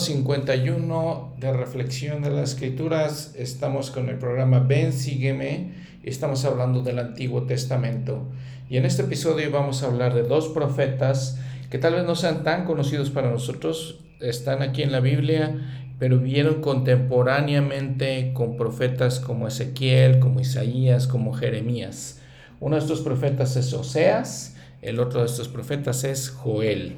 Episodio número 51 de Reflexión de las Escrituras. Estamos con el programa Ven, sígueme. Estamos hablando del Antiguo Testamento. Y en este episodio vamos a hablar de dos profetas que tal vez no sean tan conocidos para nosotros. Están aquí en la Biblia, pero vivieron contemporáneamente con profetas como Ezequiel, como Isaías, como Jeremías. Uno de estos profetas es Oseas, el otro de estos profetas es Joel.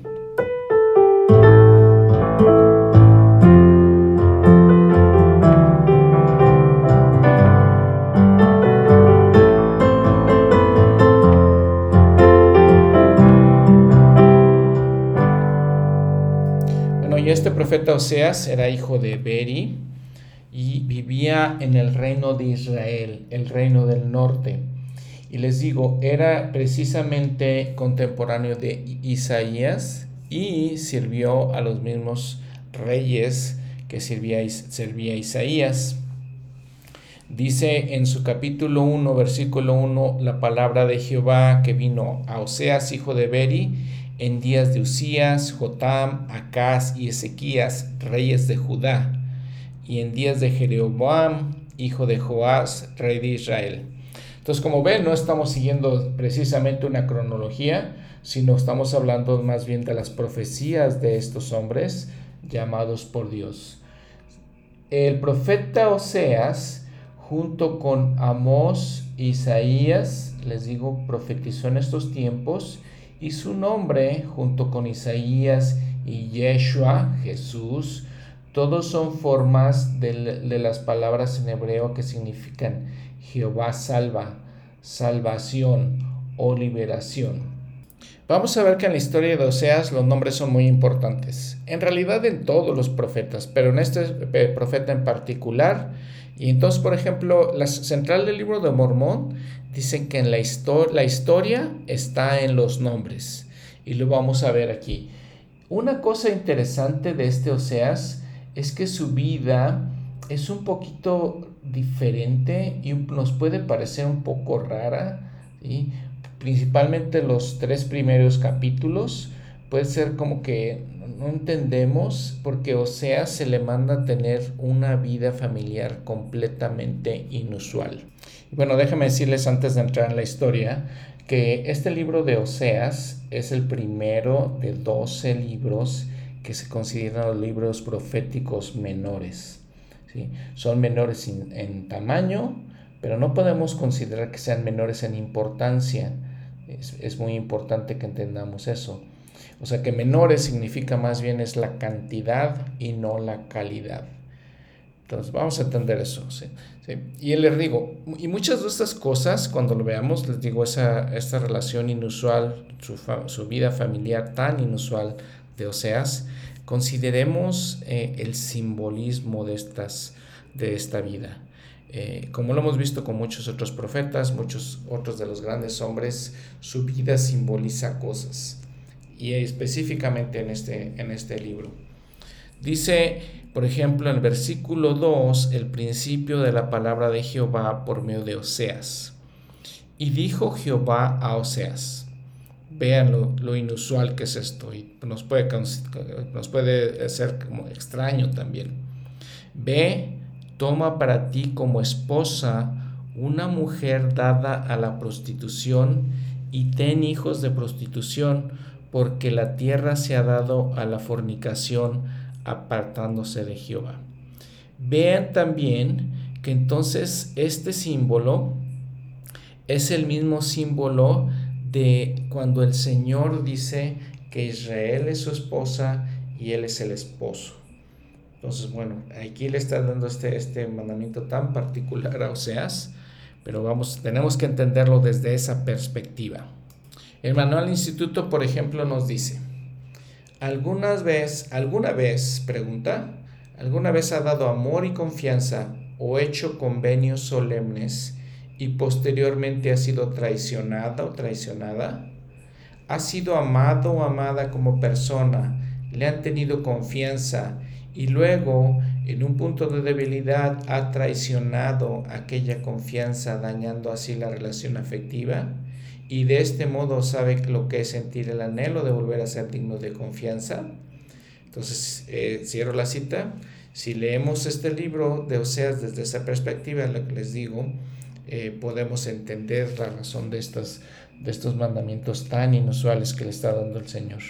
Oseas era hijo de Beri y vivía en el reino de Israel, el reino del norte. Y les digo, era precisamente contemporáneo de Isaías y sirvió a los mismos reyes que servía, servía Isaías. Dice en su capítulo 1, versículo 1, la palabra de Jehová que vino a Oseas, hijo de Beri, en días de Usías, Jotam, Acaz y Ezequías, reyes de Judá, y en días de Jeroboam, hijo de Joás, rey de Israel. Entonces, como ven, no estamos siguiendo precisamente una cronología, sino estamos hablando más bien de las profecías de estos hombres llamados por Dios. El profeta Oseas, junto con Amós, Isaías, les digo, profetizó en estos tiempos, y su nombre, junto con Isaías y Yeshua, Jesús, todos son formas de, de, las palabras en hebreo que significan Jehová salva, salvación o liberación. Vamos a ver que en la historia de Oseas los nombres son muy importantes. En realidad en todos los profetas, pero en este eh, profeta en particular. Y entonces, por ejemplo, la central del libro de Mormón dicen que en la, la historia está en los nombres. Y lo vamos a ver aquí. Una cosa interesante de este Oseas es que su vida es un poquito diferente y nos puede parecer un poco rara. Principalmente los tres primeros capítulos puede ser como que no entendemos porque Oseas se le manda a tener una vida familiar completamente inusual. Bueno, déjenme decirles antes de entrar en la historia que este libro de Oseas es el primero de 12 libros que se consideran los libros proféticos menores. ¿sí? Son menores en, tamaño, pero no podemos considerar que sean menores en importancia. Es, es, muy importante que entendamos eso. O sea que menores significa más bien es la cantidad y no la calidad. Entonces, vamos a entender eso. ¿sí? Y les digo, y muchas de estas cosas, cuando lo veamos, les digo, esa, esta relación inusual, su, su vida familiar tan inusual de Oseas, consideremos eh, el simbolismo de, estas, de esta vida. Eh, como lo hemos visto con muchos otros profetas, muchos otros de los grandes hombres, su vida simboliza cosas. Y específicamente en este, en este libro. Dice por ejemplo, en el versículo 2, el principio de la palabra de Jehová por medio de Oseas. Y dijo Jehová a Oseas, vean lo, inusual que es esto y nos puede, nos puede ser como extraño también. Ve, toma para ti como esposa una mujer dada a la prostitución y ten hijos de prostitución, porque la tierra se ha dado a la fornicación apartándose de Jehová. Vean también que entonces este símbolo es el mismo símbolo de cuando el Señor dice que Israel es su esposa y Él es el esposo. Entonces, bueno, aquí le está dando este, este mandamiento tan particular a Oseas, pero vamos, tenemos que entenderlo desde esa perspectiva. El manual instituto, por ejemplo, nos dice, ¿Algunas vez, alguna vez, pregunta, alguna vez ha dado amor y confianza o hecho convenios solemnes y posteriormente ha sido traicionada o traicionada? ¿Ha sido amado o amada como persona? ¿Le han tenido confianza y luego en un punto de debilidad ha traicionado aquella confianza dañando así la relación afectiva? Y de este modo sabe lo que es sentir el anhelo de volver a ser digno de confianza. Entonces, eh, cierro la cita. Si leemos este libro de Oseas desde esa perspectiva, lo que les digo, eh, podemos entender la razón de, estas, de estos mandamientos tan inusuales que le está dando el Señor.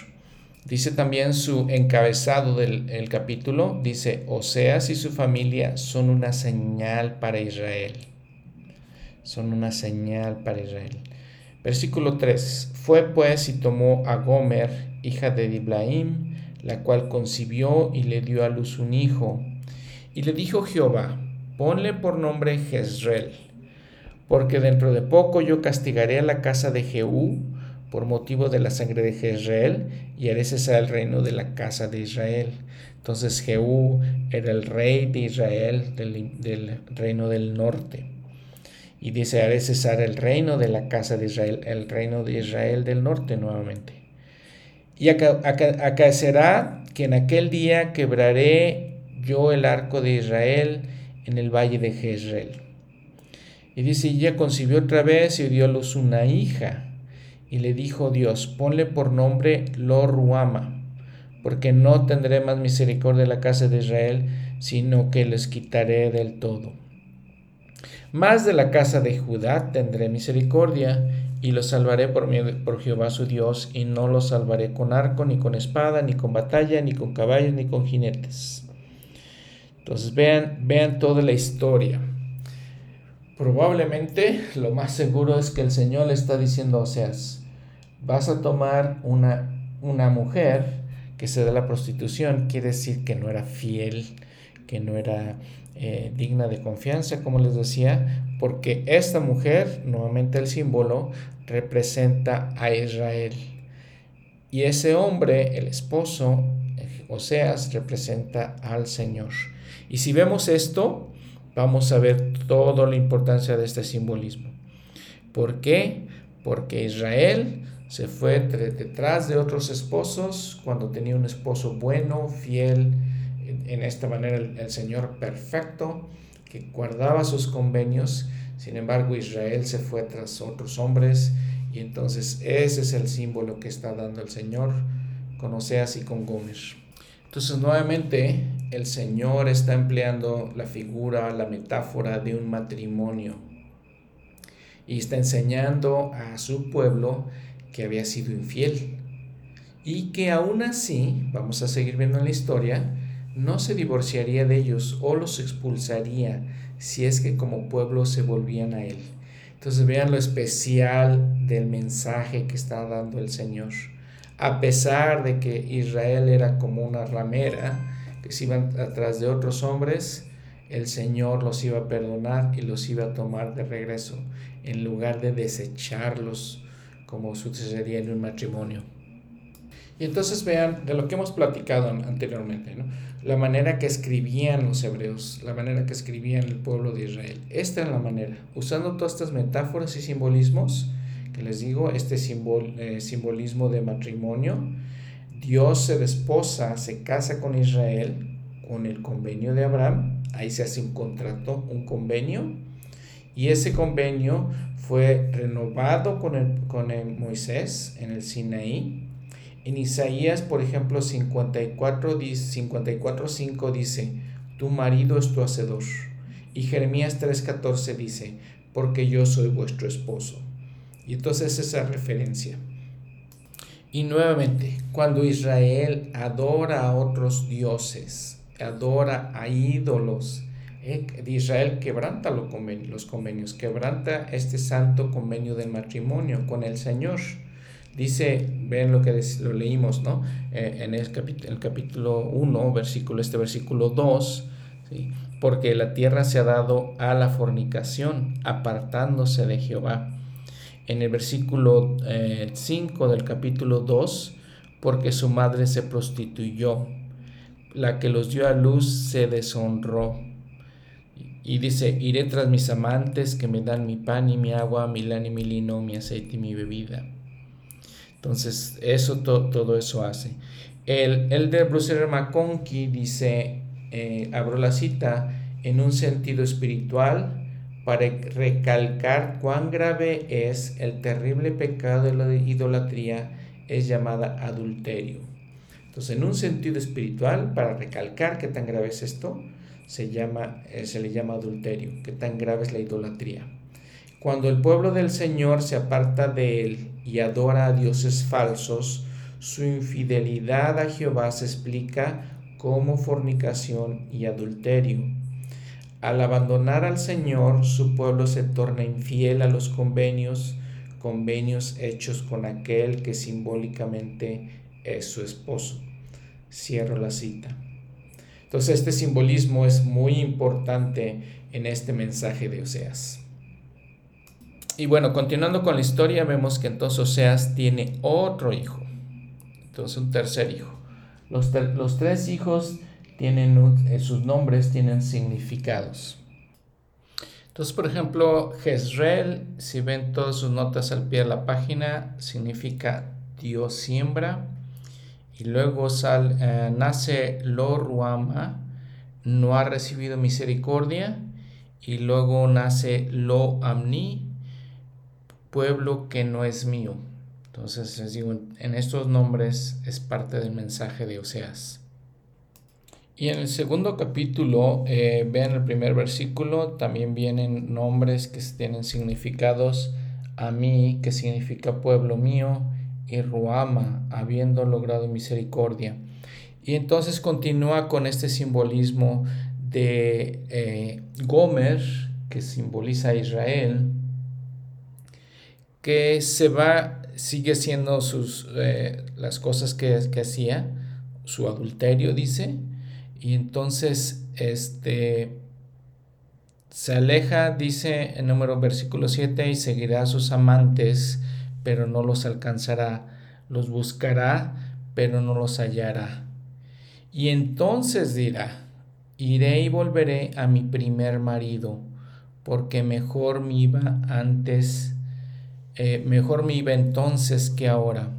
Dice también su encabezado del capítulo, dice, Oseas y su familia son una señal para Israel. Son una señal para Israel. Versículo 3. Fue pues y tomó a Gomer, hija de Diblaim, la cual concibió y le dio a luz un hijo. Y le dijo Jehová, ponle por nombre Jezreel, porque dentro de poco yo castigaré a la casa de Jehú por motivo de la sangre de Jezreel, y haré cesar el reino de la casa de Israel. Entonces Jehú era el rey de Israel del, reino del norte. Y dice, haré cesar el reino de la casa de Israel, el reino de Israel del norte nuevamente. Y acaecerá que en aquel día quebraré yo el arco de Israel en el valle de Jezreel. Y dice, ella concibió otra vez y dio a luz una hija y le dijo Dios, ponle por nombre Lo porque no tendré más misericordia de la casa de Israel, sino que les quitaré del todo. Más de la casa de Judá tendré misericordia, y los salvaré por, por Jehová su Dios, y no los salvaré con arco, ni con espada, ni con batalla, ni con caballos, ni con jinetes. Entonces vean, vean toda la historia. Probablemente lo más seguro es que el Señor le está diciendo a Oseas, vas a tomar una, una mujer que se da la prostitución, quiere decir que no era fiel, que no era eh, digna de confianza, como les decía, porque esta mujer, nuevamente el símbolo, representa a Israel. Y ese hombre, el esposo, Oseas, representa al Señor. Y si vemos esto, vamos a ver toda la importancia de este simbolismo. ¿Por qué? Porque Israel se fue detrás de otros esposos cuando tenía un esposo bueno, fiel, en esta manera el, Señor perfecto, que guardaba sus convenios. Sin embargo, Israel se fue tras otros hombres y entonces ese es el símbolo que está dando el Señor con Oseas y con Gomer. Entonces nuevamente el Señor está empleando la figura, la metáfora de un matrimonio y está enseñando a su pueblo que había sido infiel y que aún así, vamos a seguir viendo en la historia, no se divorciaría de ellos o los expulsaría si es que como pueblo se volvían a él. Entonces vean lo especial del mensaje que está dando el Señor. A pesar de que Israel era como una ramera, que se iban atrás de otros hombres, el Señor los iba a perdonar y los iba a tomar de regreso, en lugar de desecharlos como sucedería en un matrimonio. Y entonces vean de lo que hemos platicado anteriormente, la manera que escribían los hebreos, la manera que escribían el pueblo de Israel. Esta es la manera, usando todas estas metáforas y simbolismos, que les digo, este eh, simbolismo de matrimonio, Dios se desposa, se casa con Israel con el convenio de Abraham, ahí se hace un contrato, un convenio, y ese convenio fue renovado con, el, con Moisés en el Sinaí. En Isaías, por ejemplo, 54, 54 5 dice, tu marido es tu hacedor. Y Jeremías 3:14 dice, porque yo soy vuestro esposo. Y entonces esa referencia. Y nuevamente, cuando Israel adora a otros dioses, adora a ídolos, eh, Israel quebranta los convenios, los convenios, quebranta este santo convenio del matrimonio con el Señor. Dice, ven lo que lo leímos, ¿no? Eh, en el, capítulo, el capítulo 1, versículo, este versículo 2, porque la tierra se ha dado a la fornicación, apartándose de Jehová. En el versículo 5 eh, del capítulo 2, porque su madre se prostituyó, la que los dio a luz se deshonró y dice, iré tras mis amantes que me dan mi pan y mi agua, mi lana y mi lino, mi aceite y mi bebida. Entonces, eso todo eso hace. El, el de Bruce McConkie dice, eh, abro la cita, en un sentido espiritual, para recalcar cuán grave es el terrible pecado de la idolatría, es llamada adulterio. Entonces, en un sentido espiritual, para recalcar qué tan grave es esto, se, llama, eh, se le llama adulterio, qué tan grave es la idolatría. Cuando el pueblo del Señor se aparta de él y adora a dioses falsos, su infidelidad a Jehová se explica como fornicación y adulterio. Al abandonar al Señor, su pueblo se torna infiel a los convenios, convenios hechos con aquel que simbólicamente es su esposo. Cierro la cita. Entonces este simbolismo es muy importante en este mensaje de Oseas. Y bueno, continuando con la historia, vemos que entonces Oseas tiene otro hijo. Entonces un tercer hijo. Los, los tres hijos tienen eh, sus nombres tienen significados. Entonces, por ejemplo, Jezreel, si ven todas sus notas al pie de la página, significa Dios siembra. Y luego sal, eh, nace Lo Ruama, no ha recibido misericordia. Y luego nace Lo Amni, pueblo que no es mío. Entonces les digo, en estos nombres es parte del mensaje de Oseas. Y en el segundo capítulo, eh, vean el primer versículo, también vienen nombres que tienen significados a mí, que significa pueblo mío, y Ruama, habiendo logrado misericordia. Y entonces continúa con este simbolismo de eh, Gomer, que simboliza a Israel, que se va sigue haciendo sus, eh, las cosas que, que, hacía, su adulterio, dice, y entonces este, se aleja, dice en número versículo 7, y seguirá a sus amantes, pero no los alcanzará, los buscará, pero no los hallará. Y entonces dirá, iré y volveré a mi primer marido, porque mejor me iba antes eh, mejor me iba entonces que ahora.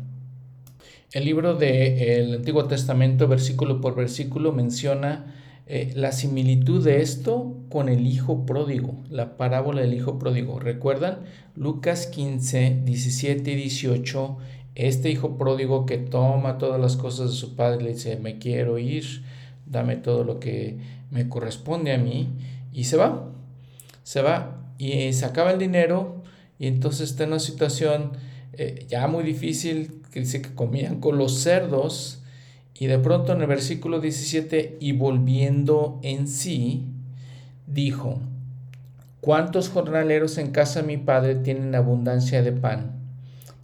El libro del Antiguo Testamento, versículo por versículo, menciona eh, la similitud de esto con el hijo pródigo, la parábola del hijo pródigo. ¿Recuerdan? Lucas 15, 17 y 18. Este hijo pródigo que toma todas las cosas de su padre le dice, me quiero ir, dame todo lo que me corresponde a mí. Y se va, se va y se acaba el dinero, y entonces está en una situación eh, ya muy difícil, que dice que comían con los cerdos, y de pronto en el versículo 17, y volviendo en sí, dijo, ¿cuántos jornaleros en casa de mi padre tienen abundancia de pan?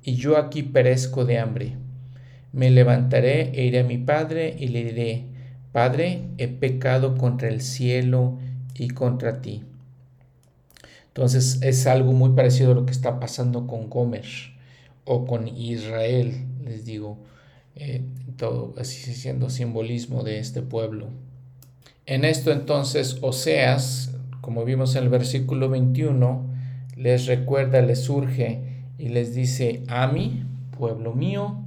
Y yo aquí perezco de hambre. Me levantaré e iré a mi padre y le diré, Padre, he pecado contra el cielo y contra ti entonces es algo muy parecido a lo que está pasando con Gomer o con Israel, les digo, eh, todo así siendo simbolismo de este pueblo. En esto entonces Oseas, como vimos en el versículo 21, les recuerda, les surge y les dice, a mí, pueblo mío,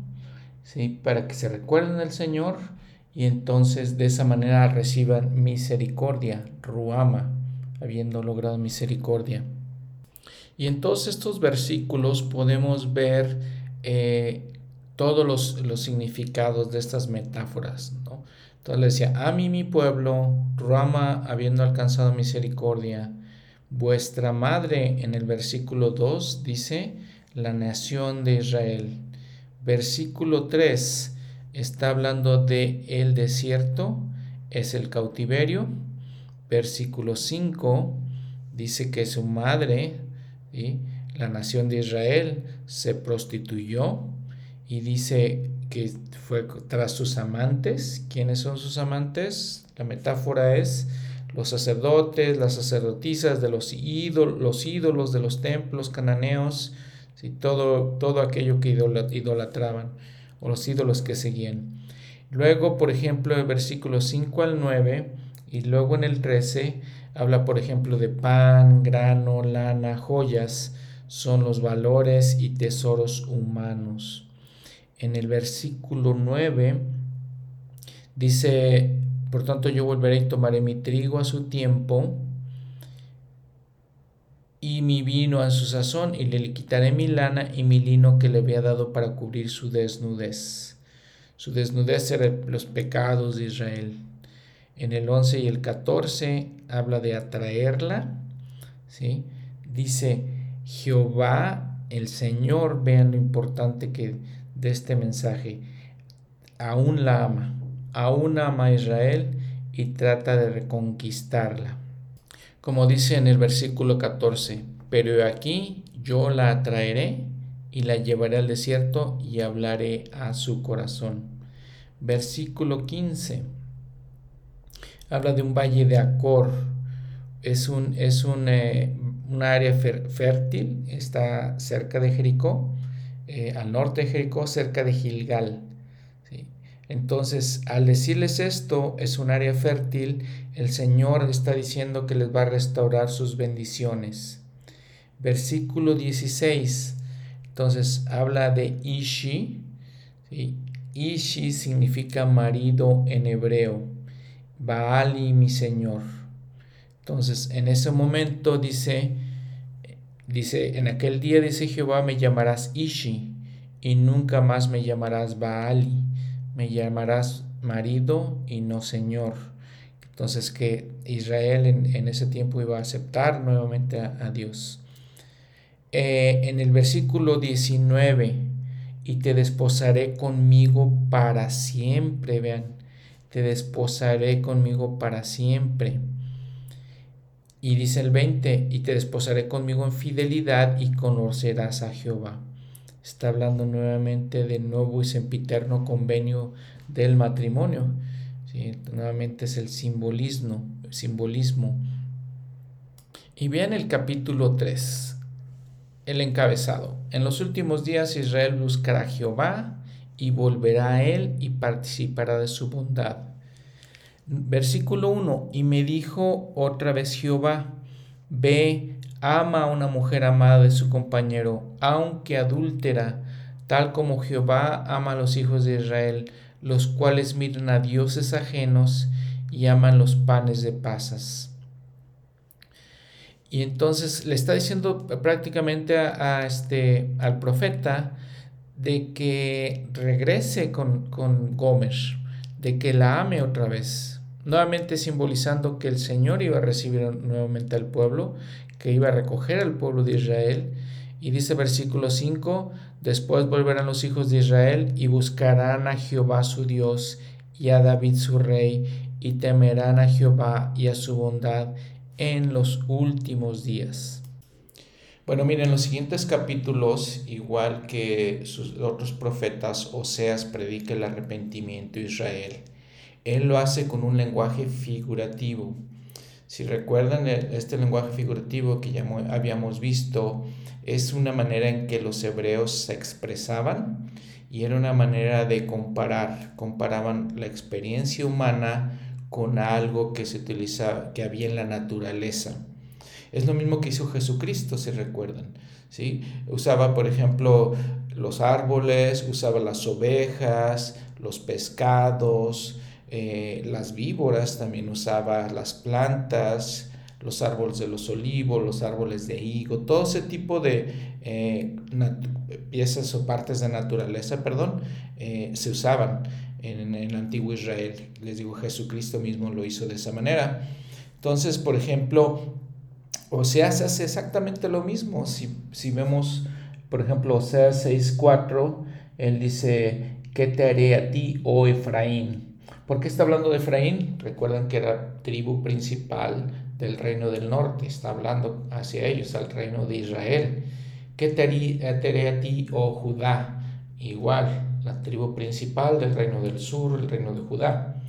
¿sí? para que se recuerden del Señor y entonces de esa manera reciban misericordia, ruama habiendo logrado misericordia. Y en todos estos versículos podemos ver eh, todos los, significados de estas metáforas. ¿no? Entonces le decía, a mí mi pueblo, Rama, habiendo alcanzado misericordia, vuestra madre en el versículo 2 dice, la nación de Israel. Versículo 3 está hablando de el desierto, es el cautiverio versículo 5 dice que su madre, la nación de Israel, se prostituyó y dice que fue tras sus amantes. ¿Quiénes son sus amantes? La metáfora es los sacerdotes, las sacerdotisas de los ídolos, los ídolos de los templos cananeos, ¿sí? todo, todo aquello que idolatraban o los ídolos que seguían. Luego, por ejemplo, el versículo 5 al 9 y luego en el 13 habla, por ejemplo, de pan, grano, lana, joyas, son los valores y tesoros humanos. En el versículo 9 dice, por tanto yo volveré y tomaré mi trigo a su tiempo y mi vino a su sazón y le quitaré mi lana y mi lino que le había dado para cubrir su desnudez. Su desnudez era los pecados de Israel. En el 11 y el 14 habla de atraerla. ¿sí? Dice, Jehová, el Señor, vean lo importante que de este mensaje, aún la ama, aún ama a Israel y trata de reconquistarla. Como dice en el versículo 14, pero aquí yo la atraeré y la llevaré al desierto y hablaré a su corazón. Versículo 15. Habla de un valle de Acor. Es un, es un, eh, área fértil, está cerca de Jericó, eh, al norte de Jericó, cerca de Gilgal. Entonces, al decirles esto, es un área fértil, el Señor está diciendo que les va a restaurar sus bendiciones. Versículo 16. Entonces, habla de Ishi. Ishi significa marido en hebreo. Baali, mi Señor. Entonces, en ese momento dice, dice, en aquel día dice Jehová, me llamarás Ishi y nunca más me llamarás Baali me llamarás marido y no señor. Entonces que Israel en, ese tiempo iba a aceptar nuevamente a, Dios. Eh, en el versículo 19, y te desposaré conmigo para siempre, vean, te desposaré conmigo para siempre. Y dice el 20, y te desposaré conmigo en fidelidad y conocerás a Jehová está hablando nuevamente del nuevo y sempiterno convenio del matrimonio. Nuevamente es el simbolismo, simbolismo. Y vean el capítulo 3, el encabezado. En los últimos días Israel buscará a Jehová y volverá a él y participará de su bondad. Versículo 1, y me dijo otra vez Jehová, ve, ama a una mujer amada de su compañero, aunque adúltera, tal como Jehová ama a los hijos de Israel, los cuales miran a dioses ajenos y aman los panes de pasas. Y entonces le está diciendo prácticamente a, este, al profeta de que regrese con, con Gómez, de que la ame otra vez, nuevamente simbolizando que el Señor iba a recibir nuevamente al pueblo que iba a recoger al pueblo de Israel. Y dice versículo 5, después volverán los hijos de Israel y buscarán a Jehová su Dios y a David su rey y temerán a Jehová y a su bondad en los últimos días. Bueno, miren, los siguientes capítulos, igual que sus otros profetas, Oseas predica el arrepentimiento de Israel. Él lo hace con un lenguaje figurativo. Si recuerdan este lenguaje figurativo que ya habíamos visto, es una manera en que los hebreos se expresaban y era una manera de comparar, comparaban la experiencia humana con algo que se utiliza, que había en la naturaleza. Es lo mismo que hizo Jesucristo, si recuerdan. ¿sí? Usaba, por ejemplo, los árboles, usaba las ovejas, los pescados, eh, las víboras, también usaba las plantas, los árboles de los olivos, los árboles de higo, todo ese tipo de eh, piezas o partes de naturaleza, perdón, eh, se usaban en, el antiguo Israel. Les digo, Jesucristo mismo lo hizo de esa manera. Entonces, por ejemplo, Oseas hace exactamente lo mismo. Si, si vemos, por ejemplo, Oseas 6.4, él dice, ¿qué te haré a ti, oh Efraín? ¿Por qué está hablando de Efraín? Recuerdan que era tribu principal del reino del norte, está hablando hacia ellos, al reino de Israel. ¿Qué te haré a ti, oh Judá? Igual, la tribu principal del reino del sur, el reino de Judá.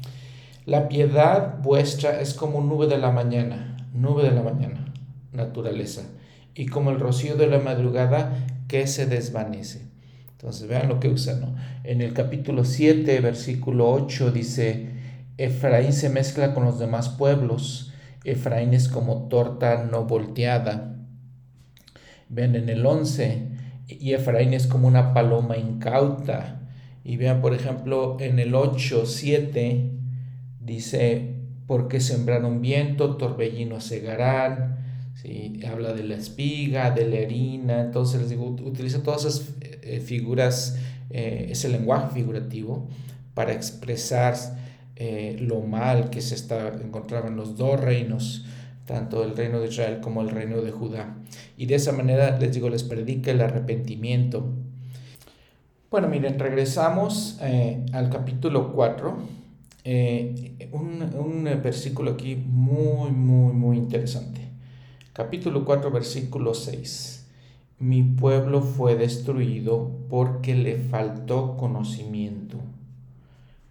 La piedad vuestra es como nube de la mañana, nube de la mañana, naturaleza, y como el rocío de la madrugada que se desvanece. Entonces vean lo que usa, ¿no? En el capítulo 7, versículo 8 dice, Efraín se mezcla con los demás pueblos, Efraín es como torta no volteada. Vean en el 11, y Efraín es como una paloma incauta. Y vean, por ejemplo, en el 8, 7, dice, porque sembraron viento, torbellinos segarán, ¿sí? habla de la espiga, de la harina, entonces les digo, utiliza todas esas eh, figuras, eh, ese lenguaje figurativo para expresar eh, lo mal que se está, encontraban los dos reinos, tanto el reino de Israel como el reino de Judá. Y de esa manera, les digo, les predica el arrepentimiento. Bueno, miren, regresamos al capítulo 4. Eh, un, un versículo aquí muy, muy, muy interesante. Capítulo 4, versículo 6. Mi pueblo fue destruido porque le faltó conocimiento.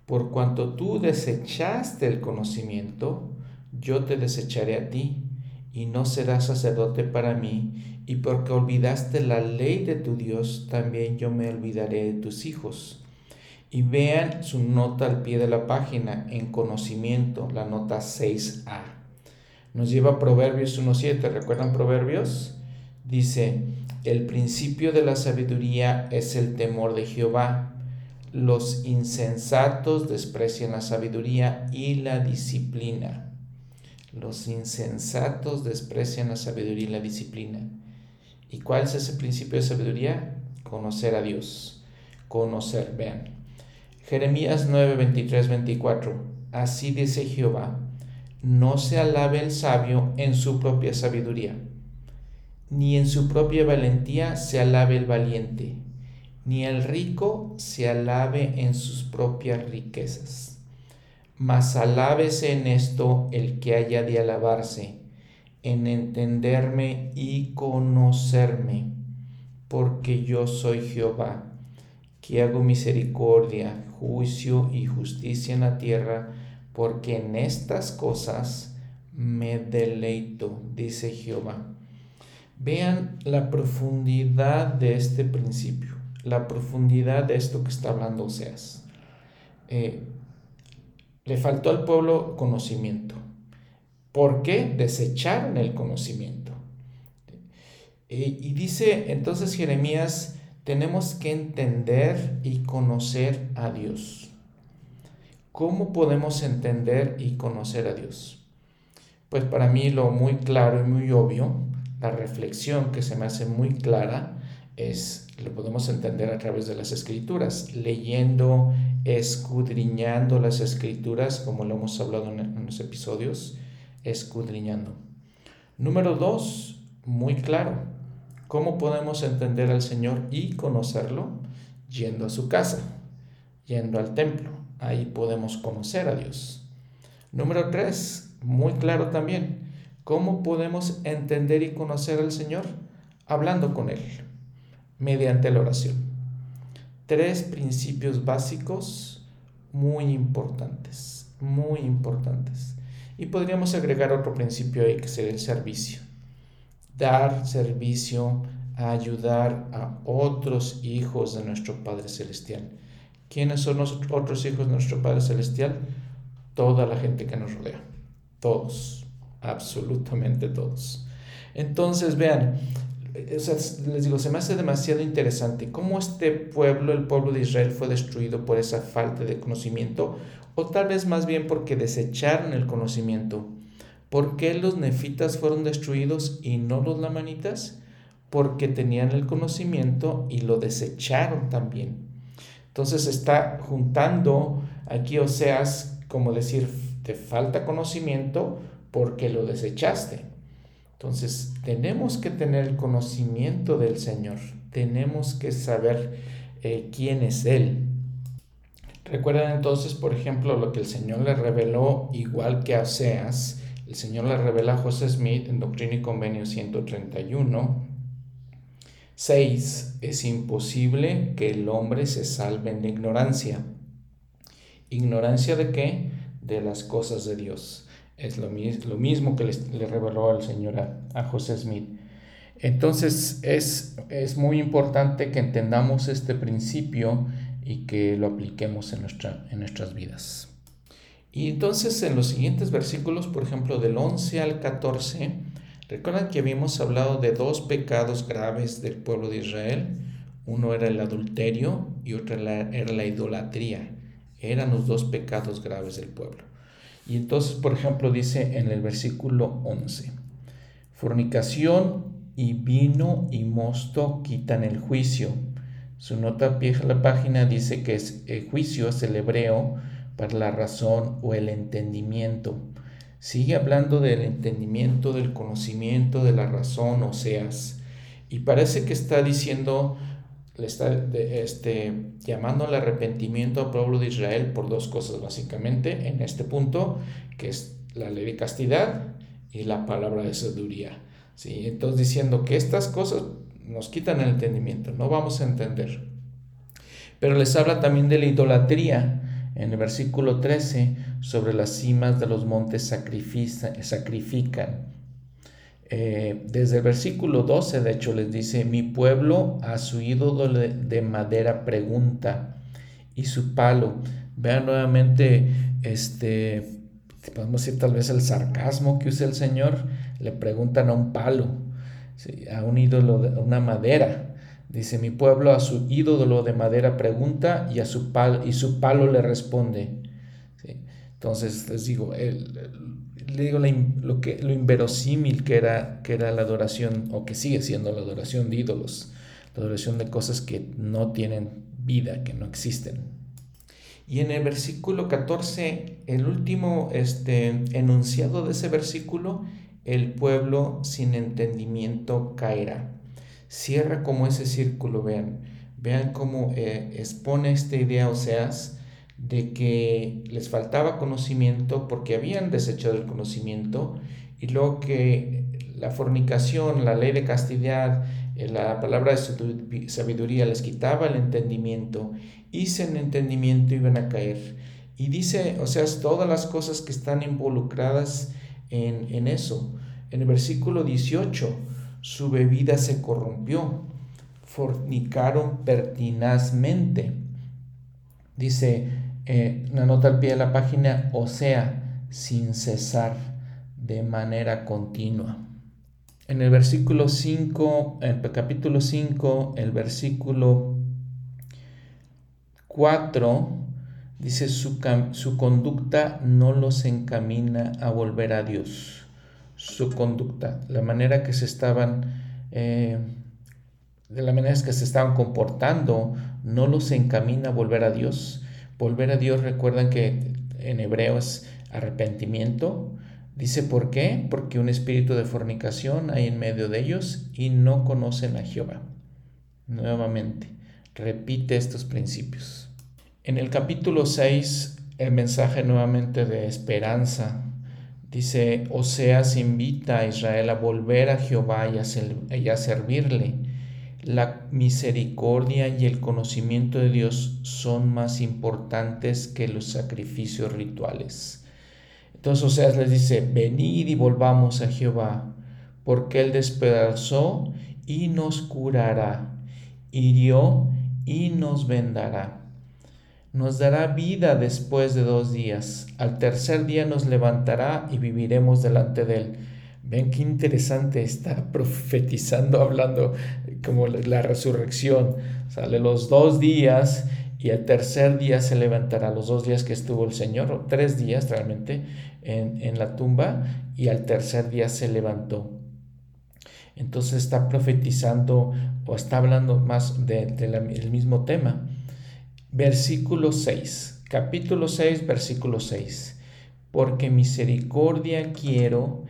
Por cuanto tú desechaste el conocimiento, yo te desecharé a ti, y no serás sacerdote para mí, y porque olvidaste la ley de tu Dios, también yo me olvidaré de tus hijos. Y vean su nota al pie de la página en conocimiento, la nota 6a. Nos lleva a Proverbios 1.7. ¿Recuerdan Proverbios? Dice, el principio de la sabiduría es el temor de Jehová los insensatos desprecian la sabiduría y la disciplina. Los insensatos desprecian la sabiduría y la disciplina. ¿Y cuál es ese principio de sabiduría? Conocer a Dios. Conocer, vean. Jeremías 9, 23, 24. Así dice Jehová, no se alabe el sabio en su propia sabiduría, ni en su propia valentía se alabe el valiente ni el rico se alabe en sus propias riquezas, mas alábese en esto el que haya de alabarse, en entenderme y conocerme, porque yo soy Jehová, que hago misericordia, juicio y justicia en la tierra, porque en estas cosas me deleito, dice Jehová. Vean la profundidad de este principio la profundidad de esto que está hablando Oseas. Eh, le faltó al pueblo conocimiento. ¿Por qué? Desecharon el conocimiento. Eh, y dice entonces Jeremías, tenemos que entender y conocer a Dios. ¿Cómo podemos entender y conocer a Dios? Pues para mí lo muy claro y muy obvio, la reflexión que se me hace muy clara, es, lo podemos entender a través de las escrituras, leyendo, escudriñando las escrituras, como lo hemos hablado en, los episodios, escudriñando. Número dos, muy claro, ¿cómo podemos entender al Señor y conocerlo? Yendo a su casa, yendo al templo, ahí podemos conocer a Dios. Número tres, muy claro también, ¿cómo podemos entender y conocer al Señor? Hablando con Él mediante la oración. Tres principios básicos muy importantes, muy importantes. Y podríamos agregar otro principio ahí que sería el servicio. Dar servicio ayudar a otros hijos de nuestro Padre Celestial. ¿Quiénes son los otros hijos de nuestro Padre Celestial? Toda la gente que nos rodea. Todos, absolutamente todos. Entonces, vean, les digo, se me hace demasiado interesante cómo este pueblo, el pueblo de Israel, fue destruido por esa falta de conocimiento, o tal vez más bien porque desecharon el conocimiento. ¿Por qué los nefitas fueron destruidos y no los lamanitas? Porque tenían el conocimiento y lo desecharon también. Entonces está juntando aquí Oseas, como decir, te falta conocimiento porque lo desechaste. Entonces, tenemos que tener el conocimiento del Señor, tenemos que saber eh, quién es Él. Recuerden entonces, por ejemplo, lo que el Señor le reveló, igual que a Oseas, el Señor le revela a José Smith en Doctrina y Convenio 131. 6. Es imposible que el hombre se salve en la ignorancia. ¿Ignorancia de qué? De las cosas de Dios. Es lo, lo mismo que le, reveló el Señor a, José Smith. Entonces es, es, muy importante que entendamos este principio y que lo apliquemos en, nuestra, en nuestras vidas. Y entonces en los siguientes versículos, por ejemplo, del 11 al 14, recuerdan que habíamos hablado de dos pecados graves del pueblo de Israel. Uno era el adulterio y otro era la idolatría. Eran los dos pecados graves del pueblo. Y entonces, por ejemplo, dice en el versículo 11, fornicación y vino y mosto quitan el juicio, Su nota a pie de la página dice que es, el juicio es el hebreo para la razón o el entendimiento. Sigue hablando del entendimiento, del conocimiento, de la razón, o seas. Y parece que está diciendo, le está este, llamando al arrepentimiento al pueblo de Israel por dos cosas básicamente en este punto, que es la ley de castidad y la palabra de sabiduría. ¿sí? Entonces diciendo que estas cosas nos quitan el entendimiento, no vamos a entender. Pero les habla también de la idolatría en el versículo 13, sobre las cimas de los montes sacrifican. Eh, desde el versículo 12, de hecho, les dice, mi pueblo a su ídolo de madera pregunta y su palo. Vean nuevamente, este, podemos decir tal vez el sarcasmo que usa el Señor, le preguntan a un palo, a un ídolo de una madera. Dice, mi pueblo a su ídolo de madera pregunta y, a su, palo, y su palo le responde. Entonces les digo, le digo lo, lo inverosímil que era, que era la adoración, o que sigue siendo la adoración de ídolos, la adoración de cosas que no tienen vida, que no existen. Y en el versículo 14, el último este, enunciado de ese versículo, el pueblo sin entendimiento caerá cierra como ese círculo, vean, vean cómo eh, expone esta idea Oseas de que les faltaba conocimiento porque habían desechado el conocimiento y luego que la fornicación, la ley de castidad, eh, la palabra de sabiduría les quitaba el entendimiento y sin entendimiento iban a caer. Y dice, o sea, todas las cosas que están involucradas en, en eso. En el versículo 18, su bebida se corrompió, fornicaron pertinazmente. Dice eh, una nota al pie de la página, o sea, sin cesar, de manera continua. En el versículo 5, en el capítulo 5, el versículo 4, dice, su conducta no los encamina a volver a Dios su conducta, la manera que se estaban, eh, de la manera que se estaban comportando, no los encamina a volver a Dios. Volver a Dios, recuerdan que en hebreo es arrepentimiento. Dice, ¿por qué? Porque un espíritu de fornicación hay en medio de ellos y no conocen a Jehová. Nuevamente, repite estos principios. En el capítulo 6, el mensaje nuevamente de esperanza Dice, Oseas invita a Israel a volver a Jehová y a, servirle. La misericordia y el conocimiento de Dios son más importantes que los sacrificios rituales. Entonces Oseas les dice, venid y volvamos a Jehová, porque Él despedazó y nos curará, hirió y nos vendará nos dará vida después de dos días. Al tercer día nos levantará y viviremos delante de Él. Ven qué interesante está profetizando, hablando como la resurrección. Sale los dos días y el tercer día se levantará. Los dos días que estuvo el Señor, tres días realmente, en, la tumba y al tercer día se levantó. Entonces está profetizando o está hablando más del mismo tema versículo 6, capítulo 6, versículo 6. Porque misericordia quiero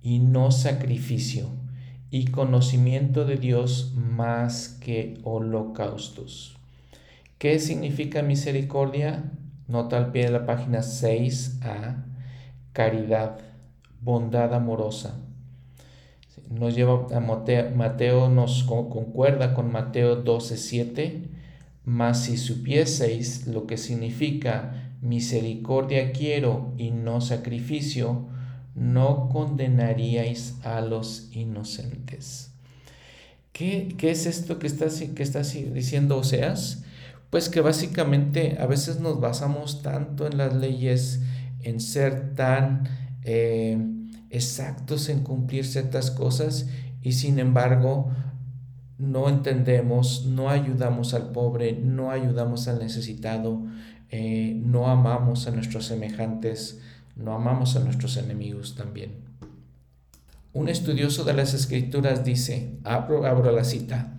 y no sacrificio, y conocimiento de Dios más que holocaustos. ¿Qué significa misericordia? Nota al pie de la página 6a, caridad, bondad amorosa. Nos lleva a Mateo, Mateo nos concuerda con Mateo 12, 7 mas si supieseis lo que significa misericordia quiero y no sacrificio, no condenaríais a los inocentes. ¿Qué, es esto que está, que está diciendo Oseas? Pues que básicamente a veces nos basamos tanto en las leyes, en ser tan eh, exactos en cumplir ciertas cosas y sin embargo no entendemos, no ayudamos al pobre, no ayudamos al necesitado, eh, no amamos a nuestros semejantes, no amamos a nuestros enemigos también. Un estudioso de las escrituras dice, abro, abro la cita,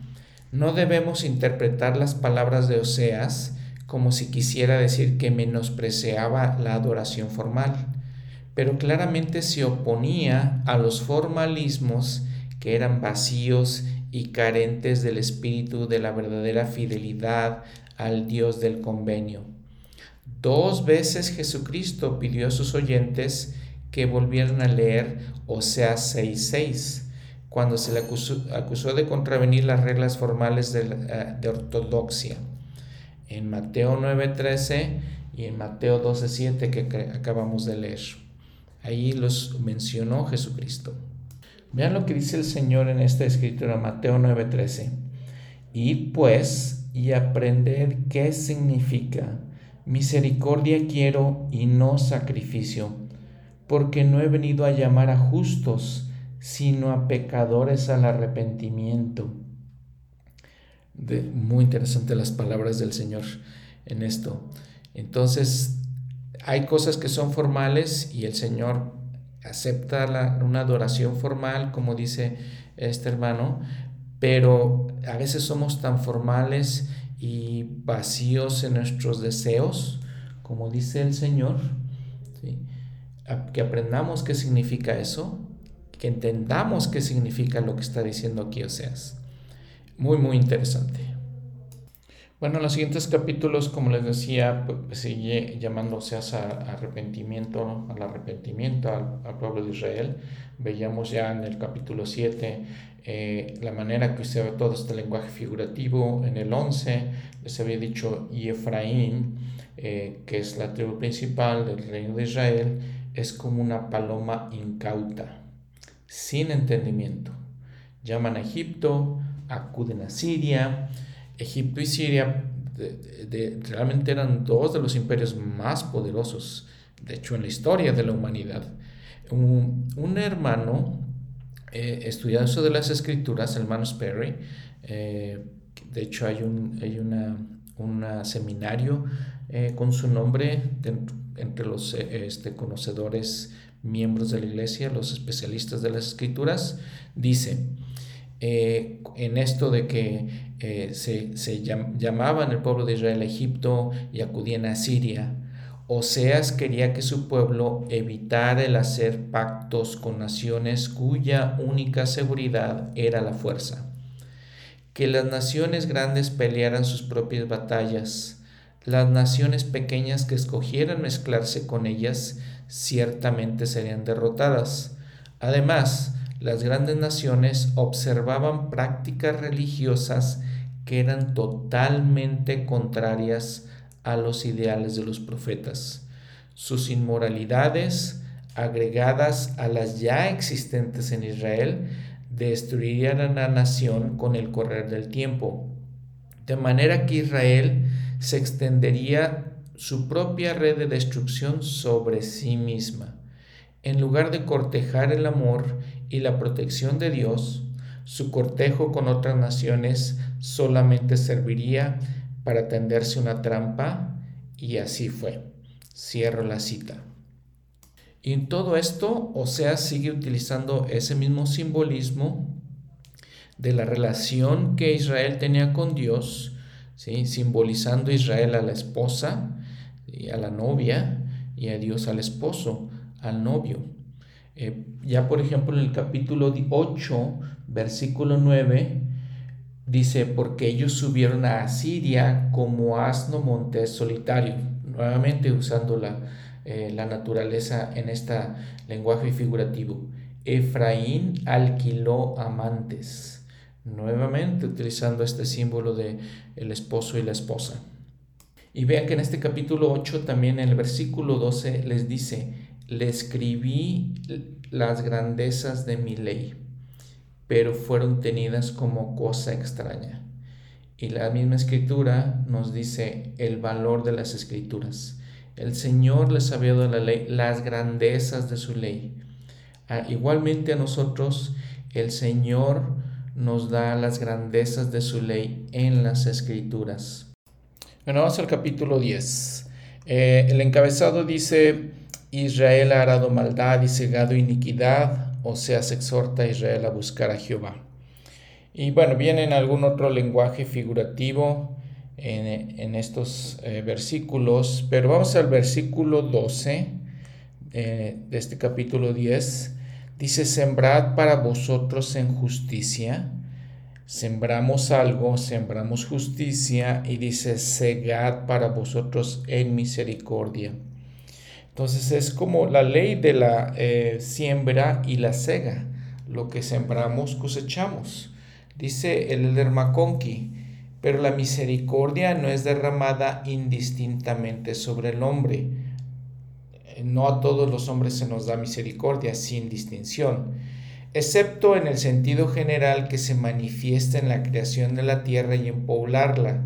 No debemos interpretar las palabras de Oseas como si quisiera decir que menospreciaba la adoración formal, pero claramente se oponía a los formalismos que eran vacíos y carentes del espíritu de la verdadera fidelidad al Dios del convenio. Dos veces Jesucristo pidió a sus oyentes que volvieran a leer Oseas 6.6, cuando se le acusó, de contravenir las reglas formales de, eh, de ortodoxia en Mateo 9:13 y en Mateo 12:7 que acabamos de leer. Ahí los mencionó Jesucristo. Vean lo que dice el Señor en esta escritura, Mateo 9:13. Id pues y aprended qué significa misericordia quiero y no sacrificio, porque no he venido a llamar a justos, sino a pecadores al arrepentimiento muy interesante las palabras del Señor en esto. Entonces, hay cosas que son formales y el Señor acepta una adoración formal, como dice este hermano, pero a veces somos tan formales y vacíos en nuestros deseos, como dice el Señor, que aprendamos qué significa eso, que entendamos qué significa lo que está diciendo aquí Oseas. Muy, muy interesante. Bueno, en los siguientes capítulos, como les decía, pues, sigue llamándose a arrepentimiento, al arrepentimiento al, pueblo de Israel. Veíamos ya en el capítulo 7 eh, la manera que ve todo este lenguaje figurativo. En el 11 les había dicho, y Efraín, eh, que es la tribu principal del reino de Israel, es como una paloma incauta, sin entendimiento. Llaman a Egipto, acuden a Siria. Egipto y Siria realmente eran dos de los imperios más poderosos, de hecho, en la historia de la humanidad. Un, hermano eh, estudiando de las escrituras, el hermano Sperry, eh, de hecho hay un hay una, seminario eh, con su nombre entre los este, conocedores miembros de la iglesia, los especialistas de las escrituras, dice, eh, en esto de que eh, se, llamaban el pueblo de Israel a Egipto y acudían a Siria. Oseas quería que su pueblo evitara el hacer pactos con naciones cuya única seguridad era la fuerza. Que las naciones grandes pelearan sus propias batallas. Las naciones pequeñas que escogieran mezclarse con ellas ciertamente serían derrotadas. Además, las grandes naciones observaban prácticas religiosas que eran totalmente contrarias a los ideales de los profetas. Sus inmoralidades, agregadas a las ya existentes en Israel, destruirían a la nación con el correr del tiempo, de manera que Israel se extendería su propia red de destrucción sobre sí misma. En lugar de cortejar el amor y la protección de Dios, su cortejo con otras naciones solamente serviría para tenderse una trampa y así fue. Cierro la cita. Y en todo esto, Oseas sigue utilizando ese mismo simbolismo de la relación que Israel tenía con Dios, ¿sí? simbolizando Israel a la esposa, y a la novia, y a Dios al esposo, al novio. Eh, ya por ejemplo en el capítulo 8, versículo 9, dice, porque ellos subieron a Asiria como asno montés solitario, nuevamente usando la, eh, la naturaleza en este lenguaje figurativo. Efraín alquiló amantes, nuevamente utilizando este símbolo de el esposo y la esposa. Y vean que en este capítulo 8 también en el versículo 12 les dice, le escribí las grandezas de mi ley, pero fueron tenidas como cosa extraña. Y la misma escritura nos dice el valor de las escrituras. El Señor les había dado la ley, las grandezas de su ley. Ah, igualmente a nosotros, el Señor nos da las grandezas de su ley en las escrituras. Bueno, vamos al capítulo 10. Eh, el encabezado dice, Israel ha arado maldad y cegado iniquidad, o sea, se exhorta a Israel a buscar a Jehová. Y bueno, viene en algún otro lenguaje figurativo en, estos eh, versículos, pero vamos al versículo 12 eh, de este capítulo 10. Dice, sembrad para vosotros en justicia. Sembramos algo, sembramos justicia y dice, segad para vosotros en misericordia. Entonces es como la ley de la eh, siembra y la cega. Lo que sembramos cosechamos. Dice el Elder pero la misericordia no es derramada indistintamente sobre el hombre. No a todos los hombres se nos da misericordia sin distinción, excepto en el sentido general que se manifiesta en la creación de la tierra y en poblarla,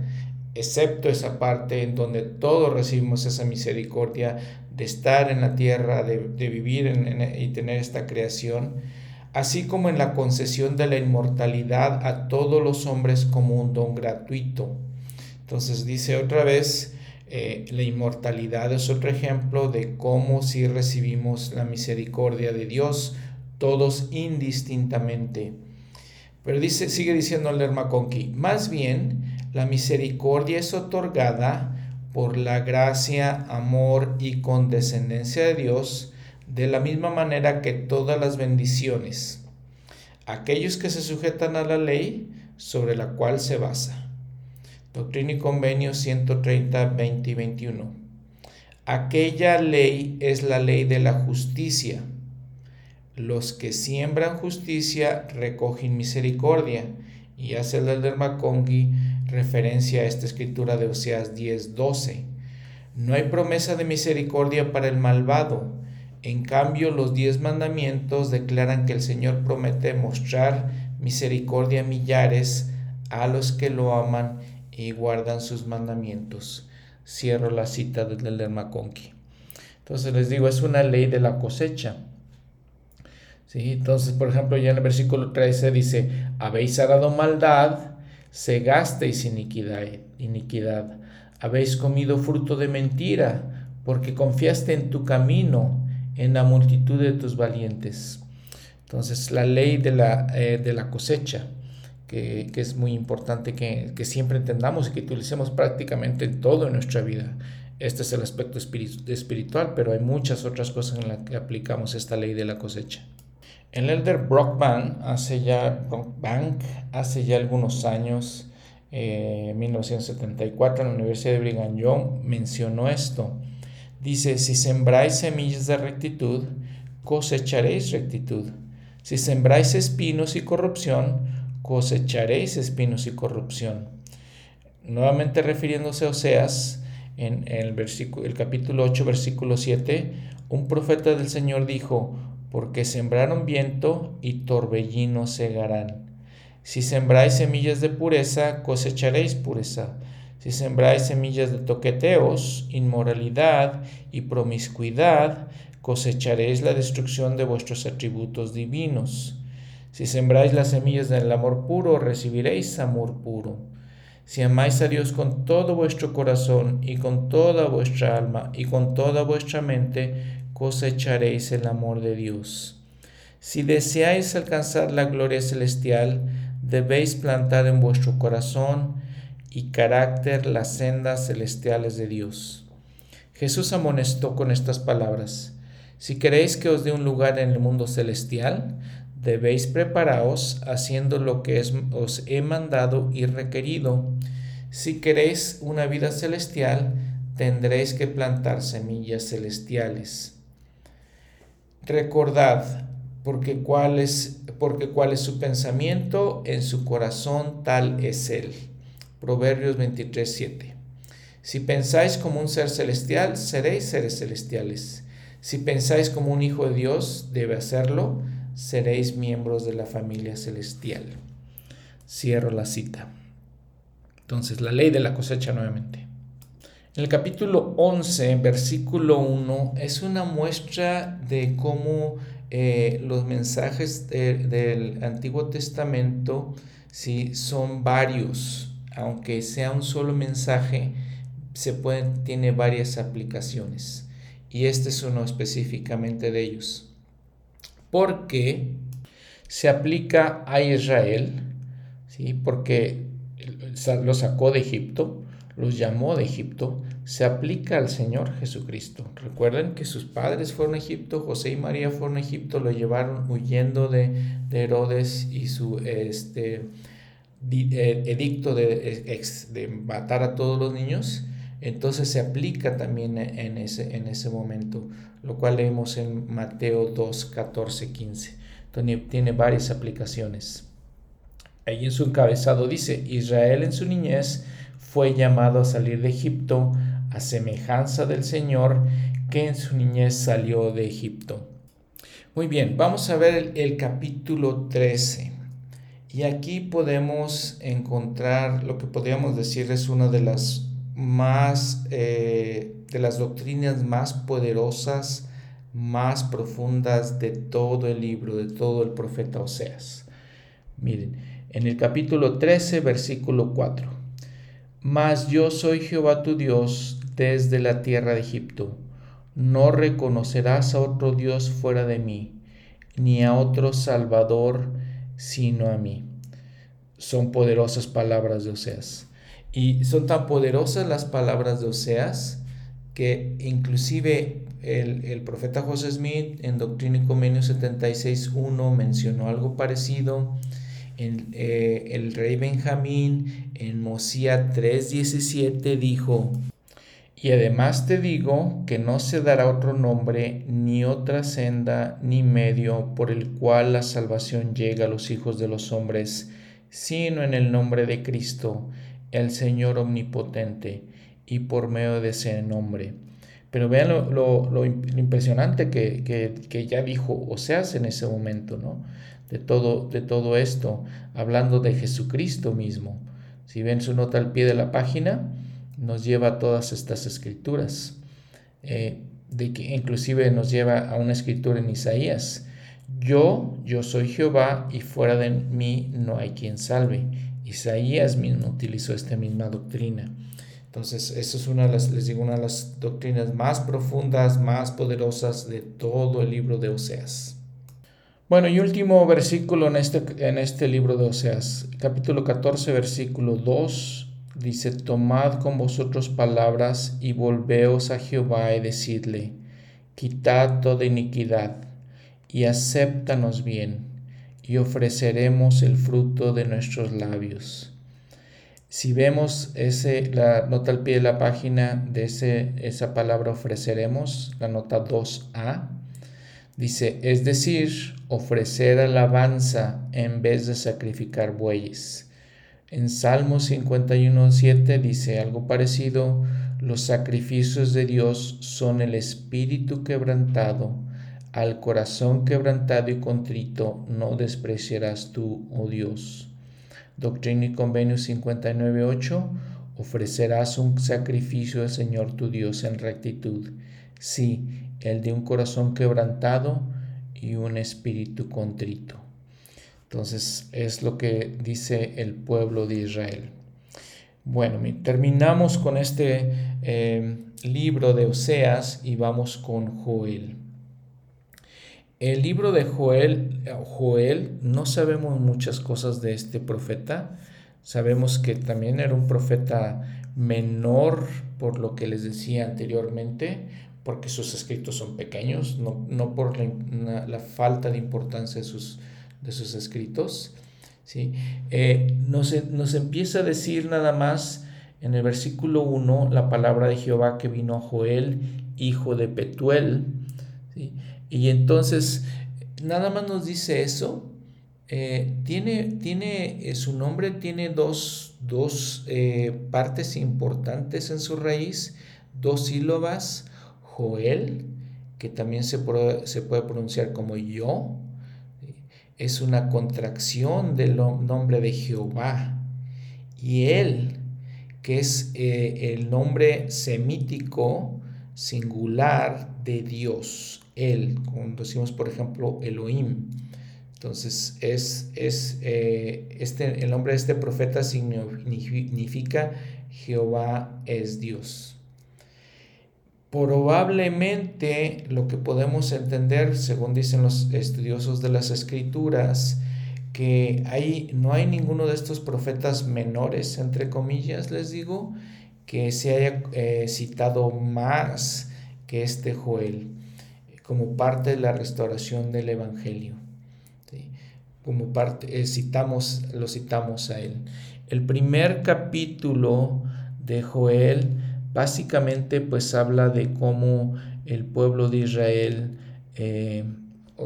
excepto esa parte en donde todos recibimos esa misericordia de estar en la tierra, de, vivir y tener esta creación así como en la concesión de la inmortalidad a todos los hombres como un don gratuito. Entonces dice otra vez, eh, la inmortalidad es otro ejemplo de cómo si recibimos la misericordia de Dios, todos indistintamente. Pero dice, sigue diciendo el Conqui, más bien la misericordia es otorgada por la gracia, amor y condescendencia de Dios, de la misma manera que todas las bendiciones, aquellos que se sujetan a la ley sobre la cual se basa. Doctrina y Convenio 130, 20 y 21. Aquella ley es la ley de la justicia. Los que siembran justicia recogen misericordia. Y hace el del Macongi referencia a esta escritura de Oseas 10, 12. No hay promesa de misericordia para el malvado, en cambio, los diez mandamientos declaran que el Señor promete mostrar misericordia a millares a los que lo aman y guardan sus mandamientos. Cierro la cita del Lermaconqui. Entonces les digo, es una ley de la cosecha. ¿Sí? Entonces, por ejemplo, ya en el versículo 13 dice, habéis arado maldad, segasteis iniquidad, iniquidad, habéis comido fruto de mentira, porque confiaste en tu camino en la multitud de tus valientes. Entonces, la ley de la, eh, de la cosecha, que, es muy importante que, siempre entendamos y que utilicemos prácticamente todo en nuestra vida. Este es el aspecto espiritual, pero hay muchas otras cosas en las que aplicamos esta ley de la cosecha. El elder Brockbank hace ya, hace ya algunos años, eh, en 1974, en la Universidad de Brigham Young, mencionó esto. Dice, si sembráis semillas de rectitud, cosecharéis rectitud. Si sembráis espinos y corrupción, cosecharéis espinos y corrupción. Nuevamente refiriéndose a Oseas, en, el, versículo, el capítulo 8, versículo 7, un profeta del Señor dijo, porque sembraron viento y torbellino segarán. Si sembráis semillas de pureza, cosecharéis pureza. Si sembráis semillas de toqueteos, inmoralidad y promiscuidad, cosecharéis la destrucción de vuestros atributos divinos. Si sembráis las semillas del amor puro, recibiréis amor puro. Si amáis a Dios con todo vuestro corazón y con toda vuestra alma y con toda vuestra mente, cosecharéis el amor de Dios. Si deseáis alcanzar la gloria celestial, debéis plantar en vuestro corazón y carácter las sendas celestiales de Dios. Jesús amonestó con estas palabras, si queréis que os dé un lugar en el mundo celestial, debéis preparaos haciendo lo que os he mandado y requerido. Si queréis una vida celestial, tendréis que plantar semillas celestiales. Recordad, porque cuál es, porque cuál es su pensamiento, en su corazón tal es él. Proverbios 23, 7. Si pensáis como un ser celestial, seréis seres celestiales. Si pensáis como un hijo de Dios, debe hacerlo, seréis miembros de la familia celestial. Cierro la cita. Entonces, la ley de la cosecha nuevamente. En el capítulo 11, versículo 1, es una muestra de cómo eh, los mensajes del Antiguo Testamento sí, son varios aunque sea un solo mensaje, se tiene varias aplicaciones. Y este es uno específicamente de ellos. Porque se aplica a Israel, ¿sí? porque lo sacó de Egipto, los llamó de Egipto, se aplica al Señor Jesucristo. Recuerden que sus padres fueron a Egipto, José y María fueron a Egipto, lo llevaron huyendo de, Herodes y su este, eh, edicto de, de matar a todos los niños. Entonces se aplica también en ese, en ese momento, lo cual leemos en Mateo 2, 14, 15. Entonces, tiene varias aplicaciones. Ahí en su encabezado dice, Israel en su niñez fue llamado a salir de Egipto a semejanza del Señor que en su niñez salió de Egipto. Muy bien, vamos a ver el, capítulo 13. Y aquí podemos encontrar lo que podríamos decir es una de las más, eh, de las doctrinas más poderosas, más profundas de todo el libro, de todo el profeta Oseas. Miren, en el capítulo 13, versículo 4. Mas yo soy Jehová tu Dios desde la tierra de Egipto. No reconocerás a otro Dios fuera de mí, ni a otro Salvador sino a mí. Son poderosas palabras de Oseas. Y son tan poderosas las palabras de Oseas que inclusive el, profeta José Smith en Doctrina y Convenio 76.1 mencionó algo parecido. Eh, el rey Benjamín en Mosía 3.17 dijo, y además te digo que no se dará otro nombre, ni otra senda, ni medio por el cual la salvación llega a los hijos de los hombres, sino en el nombre de Cristo, el Señor omnipotente, y por medio de ese nombre. Pero vean lo, impresionante que, ya dijo Oseas en ese momento, ¿no? De todo, de todo esto, hablando de Jesucristo mismo. Si ven su nota al pie de la página, nos lleva a todas estas escrituras. Eh, de que inclusive nos lleva a una escritura en Isaías. Yo, yo soy Jehová y fuera de mí no hay quien salve. Isaías mismo utilizó esta misma doctrina. Entonces, eso es una de las, les digo, una de las doctrinas más profundas, más poderosas de todo el libro de Oseas. Bueno, y último versículo en este, en este libro de Oseas, capítulo 14, versículo 2, dice, Tomad con vosotros palabras y volveos a Jehová y decidle, quitad toda iniquidad y acéptanos bien y ofreceremos el fruto de nuestros labios. Si vemos ese, la nota al pie de la página de ese, esa palabra ofreceremos, la nota 2a, dice, es decir, ofrecer alabanza en vez de sacrificar bueyes. En Salmo 51.7 dice algo parecido, los sacrificios de Dios son el espíritu quebrantado al corazón quebrantado y contrito no despreciarás tú, oh Dios. Doctrina y Convenio 59.8 Ofrecerás un sacrificio al Señor tu Dios en rectitud, sí, el de un corazón quebrantado y un espíritu contrito. Entonces es lo que dice el pueblo de Israel. Bueno, terminamos con este eh, libro de Oseas y vamos con Joel. El libro de Joel, Joel, no sabemos muchas cosas de este profeta. Sabemos que también era un profeta menor por lo que les decía anteriormente, porque sus escritos son pequeños, no, por la, falta de importancia de sus, de sus escritos. ¿sí? Eh, nos, nos, empieza a decir nada más en el versículo 1 la palabra de Jehová que vino a Joel, hijo de Petuel. ¿sí? Y entonces, nada más nos dice eso. Eh, tiene, tiene eh, su nombre tiene dos, eh, partes importantes en su raíz, dos sílabas, Joel, que también se puede, pronunciar como yo, es una contracción del nombre de Jehová, y él, que es el nombre semítico singular de Dios él, cuando decimos, por ejemplo, Elohim. Entonces, es, es eh, este, el nombre de este profeta significa Jehová es Dios. Probablemente lo que podemos entender, según dicen los estudiosos de las escrituras, que hay, no hay ninguno de estos profetas menores, entre comillas, les digo, que se haya eh, citado más que este Joel como parte de la restauración del Evangelio. Como parte, eh, citamos, lo citamos a él. El primer capítulo de Joel básicamente pues habla de cómo el pueblo de Israel eh,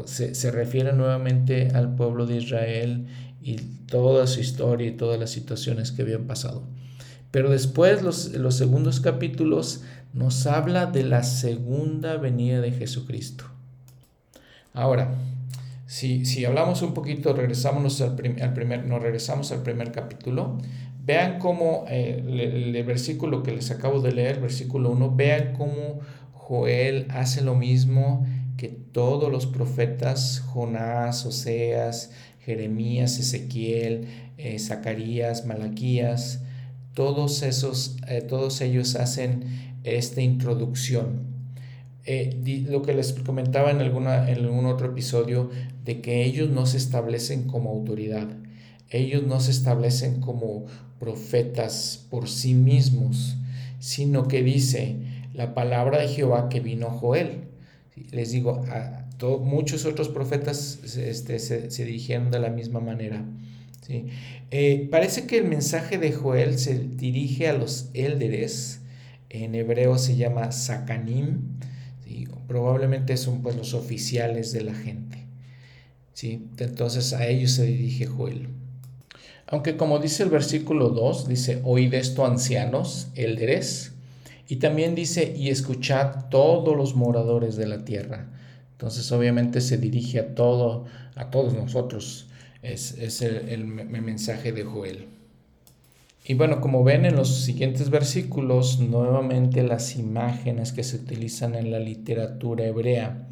se, se, refiere nuevamente al pueblo de Israel y toda su historia y todas las situaciones que habían pasado. Pero después los, los segundos capítulos nos habla de la segunda venida de Jesucristo. Ahora, si, si hablamos un poquito, regresamos al, al, primer, nos regresamos al primer capítulo, vean cómo eh, el, el, versículo que les acabo de leer, versículo 1, vean cómo Joel hace lo mismo que todos los profetas, Jonás, Oseas, Jeremías, Ezequiel, eh, Zacarías, Malaquías, todos esos, eh, todos ellos hacen esta introducción. Eh, lo que les comentaba en, alguna, en algún otro episodio, de que ellos no se establecen como autoridad, ellos no se establecen como profetas por sí mismos, sino que dice la palabra de Jehová que vino Joel. Les digo, a muchos otros profetas este, se, dirigieron de la misma manera. ¿sí? Eh, parece que el mensaje de Joel se dirige a los élderes, en hebreo se llama Sakanim, probablemente son pues los oficiales de la gente. ¿sí? Entonces a ellos se dirige Joel. Aunque como dice el versículo 2, dice, oíd esto ancianos, élderes, y también dice, y escuchad todos los moradores de la tierra. Entonces obviamente se dirige a todo, a todos nosotros es, el, mensaje de Joel. Y bueno, como ven en los siguientes versículos, nuevamente las imágenes que se utilizan en la literatura hebrea,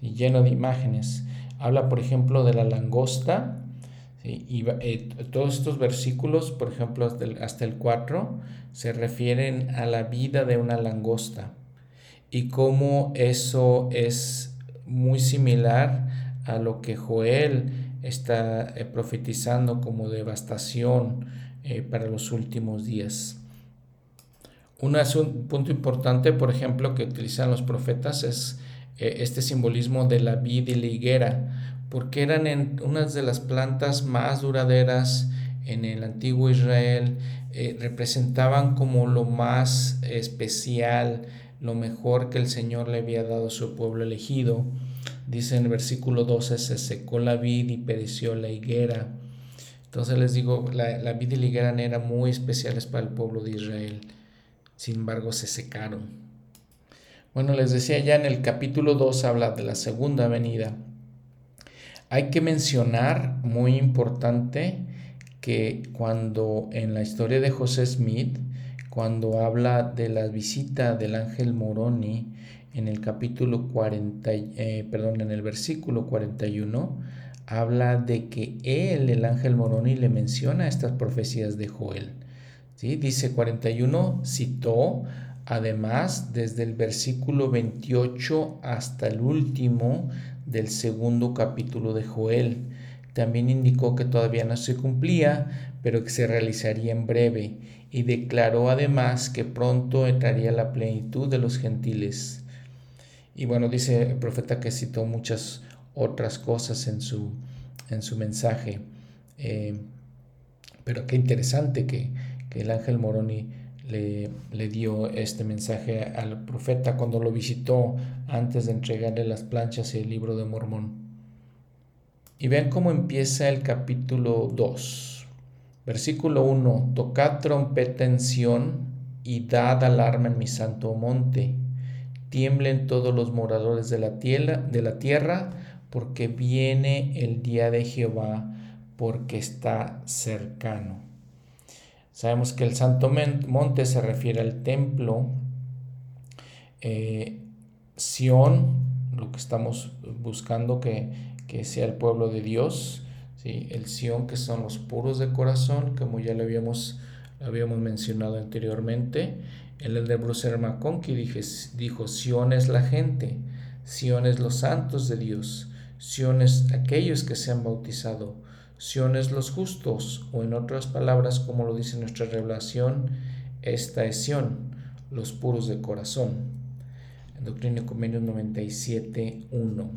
lleno de imágenes. Habla, por ejemplo, de la langosta, y eh, todos estos versículos, por ejemplo, hasta el, hasta el 4, se refieren a la vida de una langosta y cómo eso es muy similar a lo que Joel está eh, profetizando como devastación eh, para los últimos días. Un, punto importante, por ejemplo, que utilizan los profetas es este simbolismo de la vid y la higuera, porque eran unas de las plantas más duraderas en el antiguo Israel, representaban como lo más especial, lo mejor que el Señor le había dado a su pueblo elegido. Dice en el versículo 12, se secó la vid y pereció la higuera. Entonces les digo, la, la vid y la higuera eran muy especiales para el pueblo de Israel. Sin embargo, se secaron. Bueno, les decía ya en el capítulo 2 habla de la segunda venida. Hay que mencionar, muy importante, que cuando en la historia de José Smith, cuando habla de la visita del ángel Moroni en el capítulo 40, eh, perdón, en el versículo 41, habla de que él, el ángel Moroni, le menciona estas profecías de Joel. ¿sí? Dice 41, citó además desde el versículo 28 hasta el último del segundo capítulo de Joel. También indicó que todavía no se cumplía, pero que se realizaría en breve, y declaró además que pronto entraría la plenitud de los gentiles. Y bueno, dice el profeta que citó muchas otras cosas en su, en su mensaje. Eh, pero qué interesante que, el ángel Moroni le, dio este mensaje al profeta cuando lo visitó antes de entregarle las planchas y el libro de Mormón. Y vean cómo empieza el capítulo 2. Versículo 1. Tocad trompeta en Sión y dad alarma en mi santo monte tiemblen todos los moradores de la de la tierra, porque viene el día de Jehová, porque está cercano. Sabemos que el Santo Monte se refiere al templo, eh, Sión, lo que estamos buscando que, que sea el pueblo de Dios, ¿sí? el Sión que son los puros de corazón, como ya lo habíamos, habíamos mencionado anteriormente, el de Bruce McConkie dijo, Sion es la gente, Sion es los santos de Dios, Sion es aquellos que se han bautizado, los justos, o en otras palabras, como lo dice nuestra revelación, esta es Sion, los puros de corazón. Doctrina y Convenios 97, 1.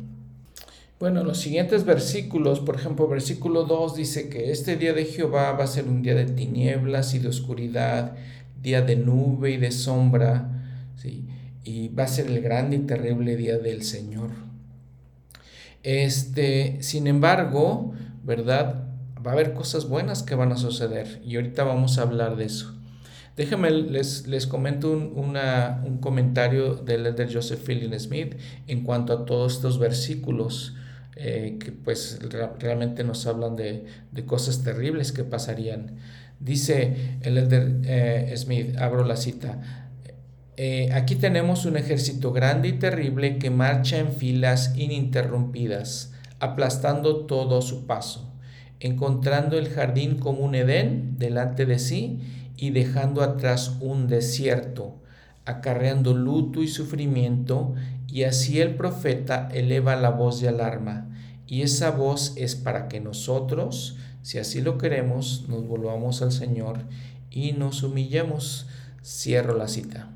Bueno, los siguientes versículos, por ejemplo, versículo 2 dice que este día de Jehová va a ser un día de tinieblas y de oscuridad, día de nube y de sombra, ¿sí? y va a ser el grande y terrible día del Señor. Este, sin embargo, ¿verdad? Va a haber cosas buenas que van a suceder y ahorita vamos a hablar de eso. Déjenme, les, les comento un, una, un comentario del elder Joseph Fielding Smith en cuanto a todos estos versículos eh, que pues realmente nos hablan de, de, cosas terribles que pasarían. Dice el elder eh, Smith, abro la cita, eh, aquí tenemos un ejército grande y terrible que marcha en filas ininterrumpidas, aplastando todo su paso, encontrando el jardín como un Edén delante de sí y dejando atrás un desierto, acarreando luto y sufrimiento, y así el profeta eleva la voz de alarma, y esa voz es para que nosotros, si así lo queremos, nos volvamos al Señor y nos humillemos. Cierro la cita.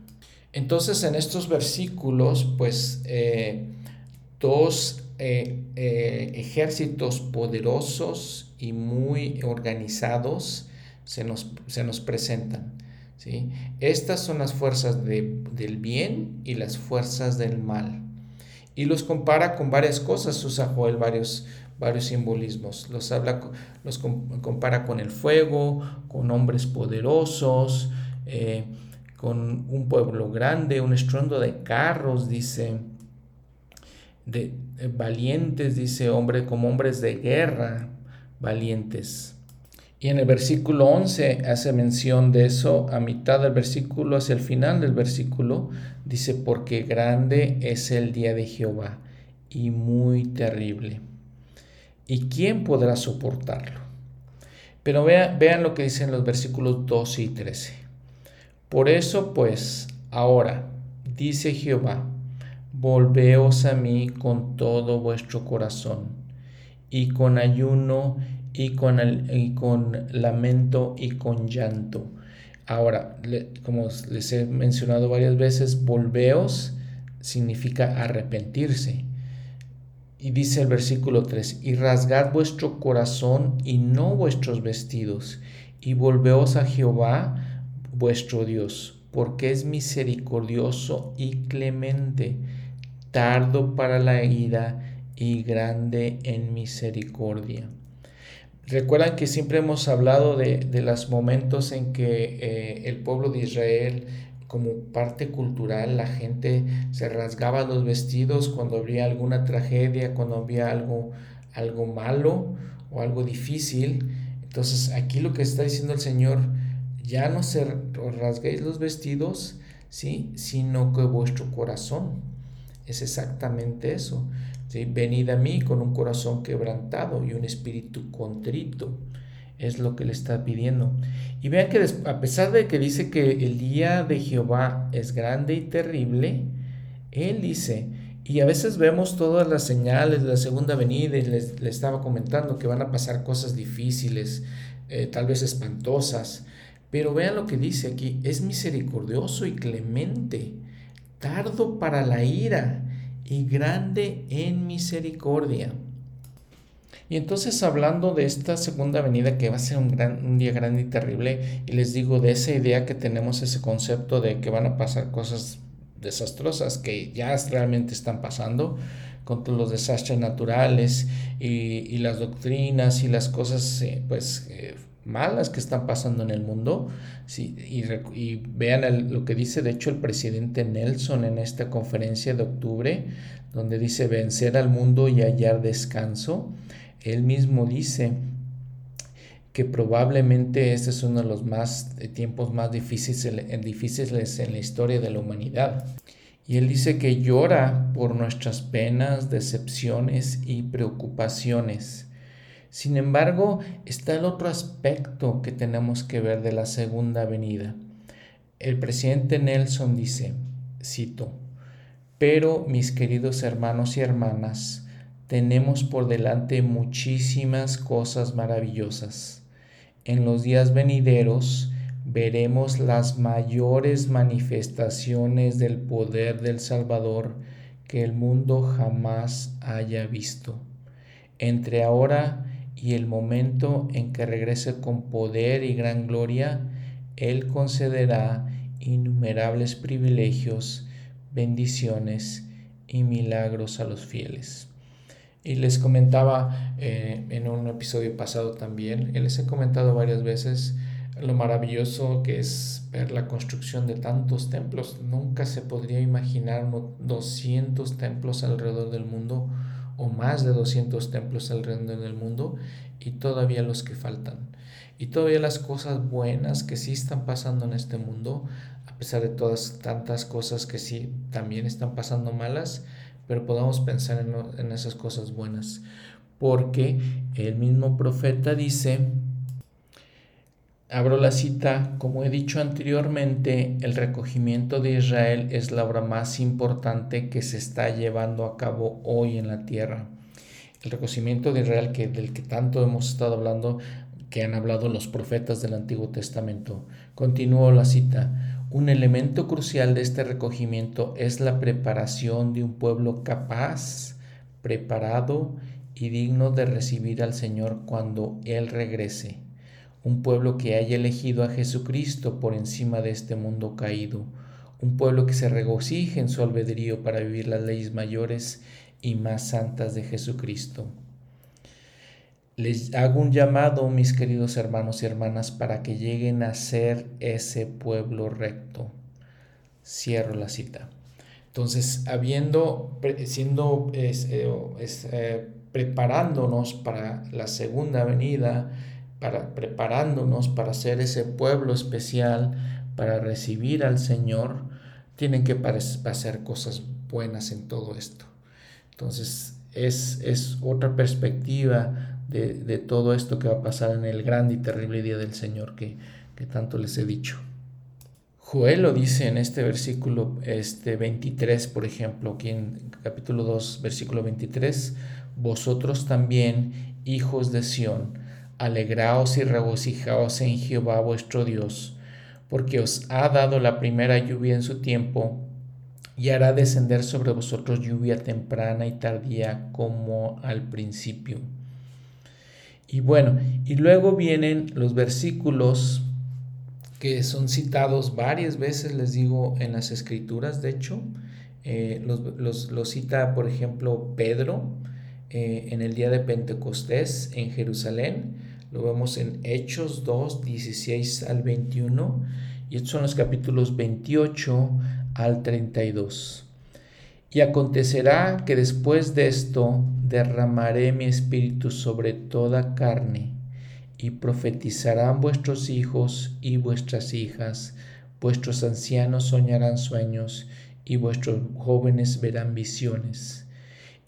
Entonces en estos versículos, pues eh, dos eh, eh, ejércitos poderosos y muy organizados se nos, se nos presentan. ¿sí? Estas son las fuerzas del bien y las fuerzas del mal. Y los compara con varias cosas, usa Joel varios, varios simbolismos. Los, habla, los compara con el fuego, con hombres poderosos, con un pueblo grande, un estruendo de carros, dice, de, eh, valientes, dice, hombre, como hombres de guerra, valientes. Y en el versículo 11 hace mención de eso, a mitad del versículo, hacia el final del versículo, dice, porque grande es el día de Jehová y muy terrible. ¿Y quién podrá soportarlo? Pero vean, vean lo que dicen los versículos 12 y 13. Por eso pues, ahora, dice Jehová, volveos a mí con todo vuestro corazón, y con ayuno, y con, lamento, y con llanto. Ahora, como les he mencionado varias veces, volveos significa arrepentirse. Y dice el versículo 3, y rasgad vuestro corazón y no vuestros vestidos, y volveos a Jehová, vuestro Dios, porque es misericordioso y clemente, tardo para la ira y grande en misericordia. Recuerdan que siempre hemos hablado de, los momentos en que eh, el pueblo de Israel, como parte cultural, la gente se rasgaba los vestidos cuando había alguna tragedia, cuando había algo, algo malo o algo difícil. Entonces aquí lo que está diciendo el Señor, ya no se rasguéis los vestidos, ¿sí? sino que vuestro corazón. Es exactamente eso. Venid a mí con un corazón quebrantado y un espíritu contrito. Es lo que le está pidiendo. Y vean que a pesar de que dice que el día de Jehová es grande y terrible, Él dice, y a veces vemos todas las señales de la segunda venida y les, estaba comentando que van a pasar cosas difíciles, eh, tal vez espantosas, pero vean lo que dice aquí, es misericordioso y clemente, tardo para la ira y grande en misericordia. Y entonces hablando de esta segunda venida que va a ser un, gran, un día grande y terrible, y les digo de esa idea que tenemos, ese concepto de que van a pasar cosas desastrosas que ya realmente están pasando, con todos los desastres naturales y, las doctrinas y las cosas eh, pues eh, malas que están pasando en el mundo. Sí, y, vean lo que dice, de hecho, el presidente Nelson en esta conferencia de octubre, donde dice vencer al mundo y hallar descanso. Él mismo dice que probablemente este es uno de los más, tiempos más difíciles, difíciles en la historia de la humanidad. Y él dice que llora por nuestras penas, decepciones y preocupaciones sin embargo, está el otro aspecto que tenemos que ver de la segunda venida. El presidente Nelson dice, cito, pero mis queridos hermanos y hermanas, tenemos por delante muchísimas cosas maravillosas. En los días venideros veremos las mayores manifestaciones del poder del Salvador que el mundo jamás haya visto. Entre ahora y el momento en que regrese con poder y gran gloria, Él concederá innumerables privilegios, bendiciones y milagros a los fieles. Y les comentaba eh, en un episodio pasado también, les he comentado varias veces lo maravilloso que es ver la construcción de tantos templos. Nunca se podría imaginar 200 templos alrededor del mundo o más de 200 templos alrededor del mundo y todavía los que faltan. Y todavía las cosas buenas que sí están pasando en este mundo, a pesar de todas tantas cosas que sí también están pasando malas, pero podamos pensar en, esas cosas buenas. Porque el mismo profeta dice, abro la cita, como he dicho anteriormente, el recogimiento de Israel es la obra más importante que se está llevando a cabo hoy en la tierra. El recogimiento de Israel que, del que tanto hemos estado hablando, que han hablado los profetas del Antiguo Testamento. Continúo la cita. Un elemento crucial de este recogimiento es la preparación de un pueblo capaz, preparado y digno de recibir al Señor cuando Él regrese. Un pueblo que haya elegido a Jesucristo por encima de este mundo caído. Un pueblo que se regocije en su albedrío para vivir las leyes mayores y más santas de Jesucristo. Les hago un llamado, mis queridos hermanos y hermanas, para que lleguen a ser ese pueblo recto. Cierro la cita. Entonces, habiendo, siendo, eh, eh, preparándonos para la segunda venida, para, preparándonos para ser ese pueblo especial, para recibir al Señor, tienen que hacer cosas buenas en todo esto. Entonces, es, es otra perspectiva de, todo esto que va a pasar en el grande y terrible día del Señor que, tanto les he dicho. Joel lo dice en este versículo este 23, por ejemplo, aquí en capítulo 2, versículo 23, vosotros también, hijos de Sión, alegraos y regocijaos en Jehová vuestro Dios, porque os ha dado la primera lluvia en su tiempo, y hará descender sobre vosotros lluvia temprana y tardía como al principio. Y bueno, y luego vienen los versículos que son citados varias veces, les digo, en las escrituras, de hecho, eh, los, cita, por ejemplo, Pedro eh, en el día de Pentecostés en Jerusalén, lo vemos en Hechos 2, 16 al 21, y estos son los capítulos 28 al 32. Y acontecerá que después de esto derramaré mi espíritu sobre toda carne, y profetizarán vuestros hijos y vuestras hijas, vuestros ancianos soñarán sueños, y vuestros jóvenes verán visiones.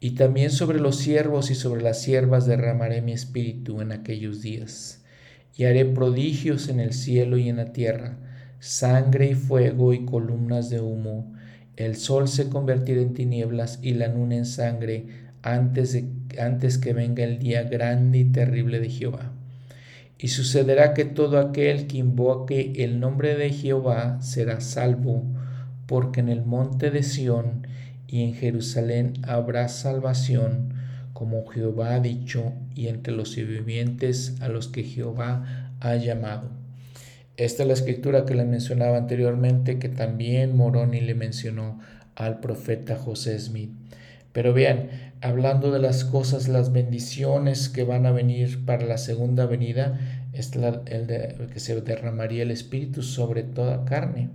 Y también sobre los siervos y sobre las siervas derramaré mi espíritu en aquellos días, y haré prodigios en el cielo y en la tierra, sangre y fuego y columnas de humo, el sol se convertirá en tinieblas y la luna en sangre antes, de, antes que venga el día grande y terrible de Jehová. Y sucederá que todo aquel que invoque el nombre de Jehová será salvo, porque en el monte de Sión y en Jerusalén habrá salvación, como Jehová ha dicho, y entre los vivientes a los que Jehová ha llamado. Esta es la escritura que le mencionaba anteriormente, que también Moroni le mencionó al profeta José Smith. Pero vean, hablando de las cosas, las bendiciones que van a venir para la segunda venida, es el de, que se derramaría el Espíritu sobre toda carne.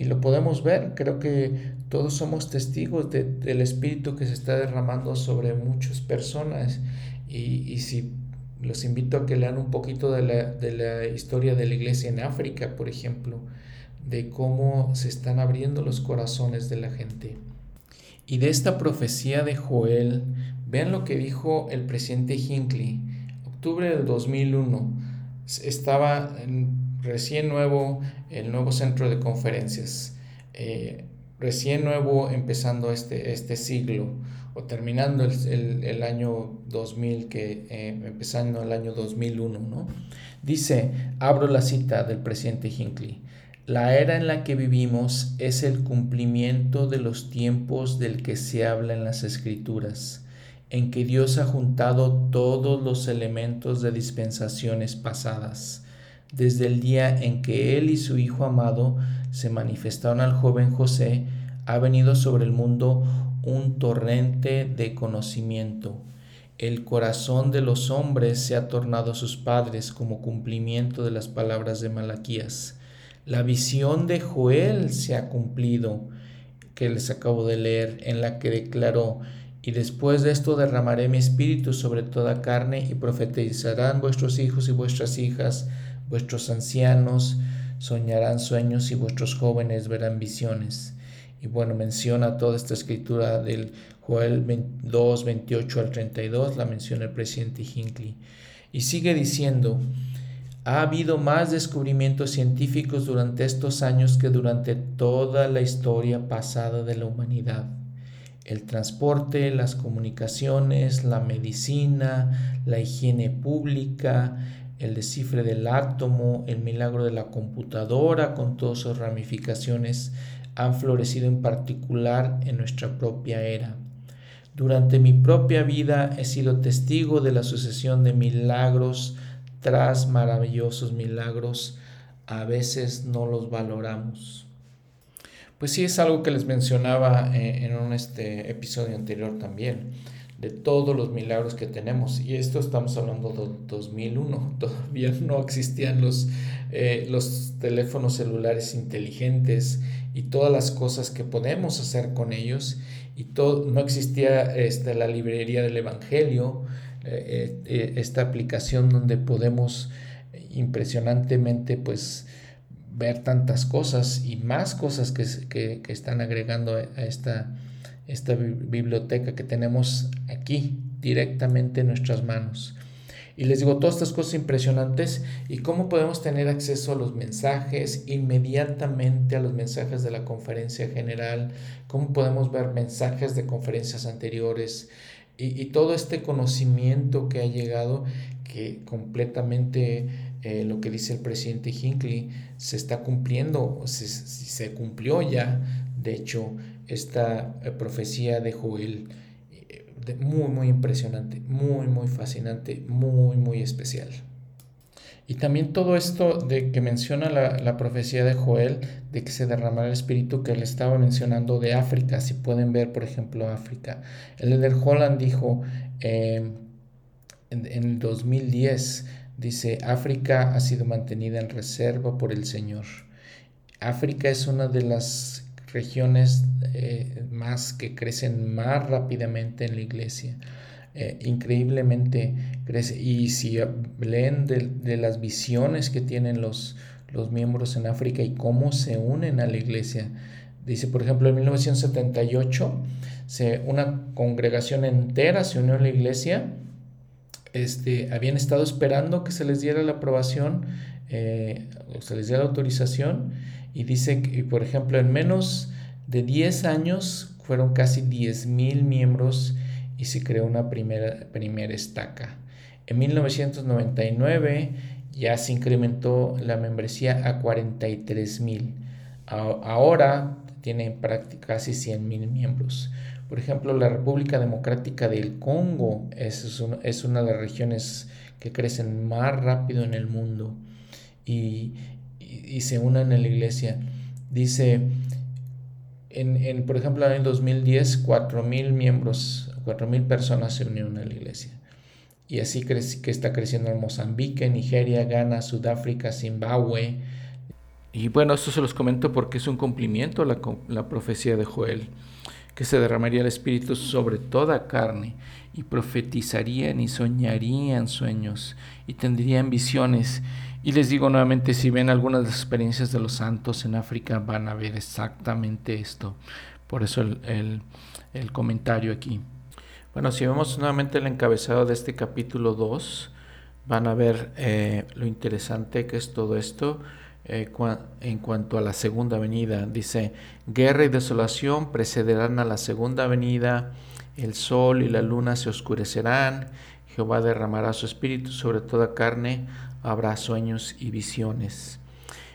Y lo podemos ver, creo que todos somos testigos del Espíritu que se está derramando sobre muchas personas. Y, y si los invito a que lean un poquito de la, historia de la iglesia en África, por ejemplo, de cómo se están abriendo los corazones de la gente. Y de esta profecía de Joel, vean lo que dijo el presidente Hinckley, octubre del 2001. Estaba recién nuevo el nuevo centro de conferencias. Eh, recién nuevo empezando este, este siglo o terminando el, el, año 2000, que eh, empezando el año 2001, ¿no? Dice, abro la cita del presidente Hinckley, la era en la que vivimos es el cumplimiento de los tiempos del que se habla en las escrituras, en que Dios ha juntado todos los elementos de dispensaciones pasadas, desde el día en que Él y su Hijo amado se manifestaron al joven José, ha venido sobre el mundo un torrente de conocimiento. El corazón de los hombres se ha tornado a sus padres como cumplimiento de las palabras de Malaquías. La visión de Joel se ha cumplido, que les acabo de leer, en la que declaró, y después de esto derramaré mi espíritu sobre toda carne y profetizarán vuestros hijos y vuestras hijas, vuestros ancianos soñarán sueños y vuestros jóvenes verán visiones. Y bueno, menciona toda esta escritura del Joel 2, 28 al 32, la menciona el presidente Hinckley. Y sigue diciendo, ha habido más descubrimientos científicos durante estos años que durante toda la historia pasada de la humanidad. El transporte, las comunicaciones, la medicina, la higiene pública, el descifre del átomo, el milagro de la computadora con todas sus ramificaciones han florecido en particular en nuestra propia era. Durante mi propia vida he sido testigo de la sucesión de milagros tras maravillosos milagros. A veces no los valoramos. Pues sí, es algo que les mencionaba eh, en un este, episodio anterior también de todos los milagros que tenemos. Y esto estamos hablando de 2001, todavía no existían los, eh, los teléfonos celulares inteligentes y todas las cosas que podemos hacer con ellos. Y todo, no existía este, la librería del Evangelio, eh, eh, esta aplicación donde podemos impresionantemente pues ver tantas cosas y más cosas que, que, que están agregando a esta esta biblioteca que tenemos aquí directamente en nuestras manos. Y les digo todas estas cosas impresionantes y cómo podemos tener acceso a los mensajes inmediatamente a los mensajes de la conferencia general, cómo podemos ver mensajes de conferencias anteriores y, todo este conocimiento que ha llegado que completamente eh, lo que dice el presidente Hinckley se está cumpliendo, se, se cumplió ya, de hecho, esta eh, profecía de Joel, eh, muy, muy impresionante, muy, muy fascinante, muy, muy especial. Y también todo esto de que menciona la, profecía de Joel, de que se derramará el espíritu que le estaba mencionando de África, si pueden ver, por ejemplo, África. El líder Holland dijo em, en, en 2010, dice, África ha sido mantenida en reserva por el Señor. África es una de las regiones eh, más que crecen más rápidamente en la iglesia. Eh, increíblemente crece. Y si leen de, las visiones que tienen los, los miembros en África y cómo se unen a la iglesia, dice, por ejemplo, en 1978, se, una congregación entera se unió a la iglesia. Este, habían estado esperando que se les diera la aprobación, eh, o se les diera la autorización, y dice que, por ejemplo, en menos de 10 años fueron casi 10.000 miembros y se creó una primera, primera estaca. En 1999 ya se incrementó la membresía a 43.000. Ahora tiene casi 100.000 miembros. Por ejemplo, la República Democrática del Congo es, una de las regiones que crecen más rápido en el mundo y, y, se unen en la iglesia. Dice, en, en, por ejemplo, en el 2010, 4.000 miembros, 4.000 personas se unieron a la iglesia. Y así crece, que está creciendo en Mozambique, Nigeria, Ghana, Sudáfrica, Zimbabue. Y bueno, esto se los comento porque es un cumplimiento la, la profecía de Joel, que se derramaría el Espíritu sobre toda carne y profetizarían y soñarían sueños y tendrían visiones y les digo nuevamente, si ven algunas de las experiencias de los santos en África, van a ver exactamente esto. Por eso el, comentario aquí. Bueno, si vemos nuevamente el encabezado de este capítulo 2, van a ver eh, lo interesante que es todo esto. eh, en cuanto a la segunda venida. Dice, guerra y desolación precederán a la segunda venida, el sol y la luna se oscurecerán, Jehová derramará su espíritu sobre toda carne, habrá sueños y visiones.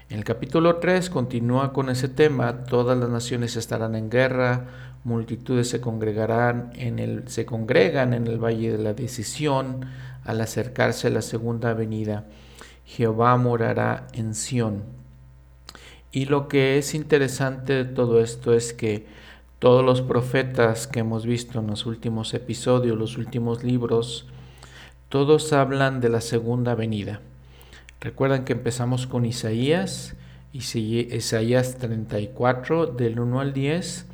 En el capítulo 3 continúa con ese tema, todas las naciones estarán en guerra, multitudes se congregarán en el se congregan en el valle de la decisión al acercarse a la segunda venida. Jehová morará en Sión. Y lo que es interesante de todo esto es que todos los profetas que hemos visto en los últimos episodios, los últimos libros, todos hablan de la segunda venida. Recuerdan que empezamos con Isaías, Isaías 34 del 1 al 10,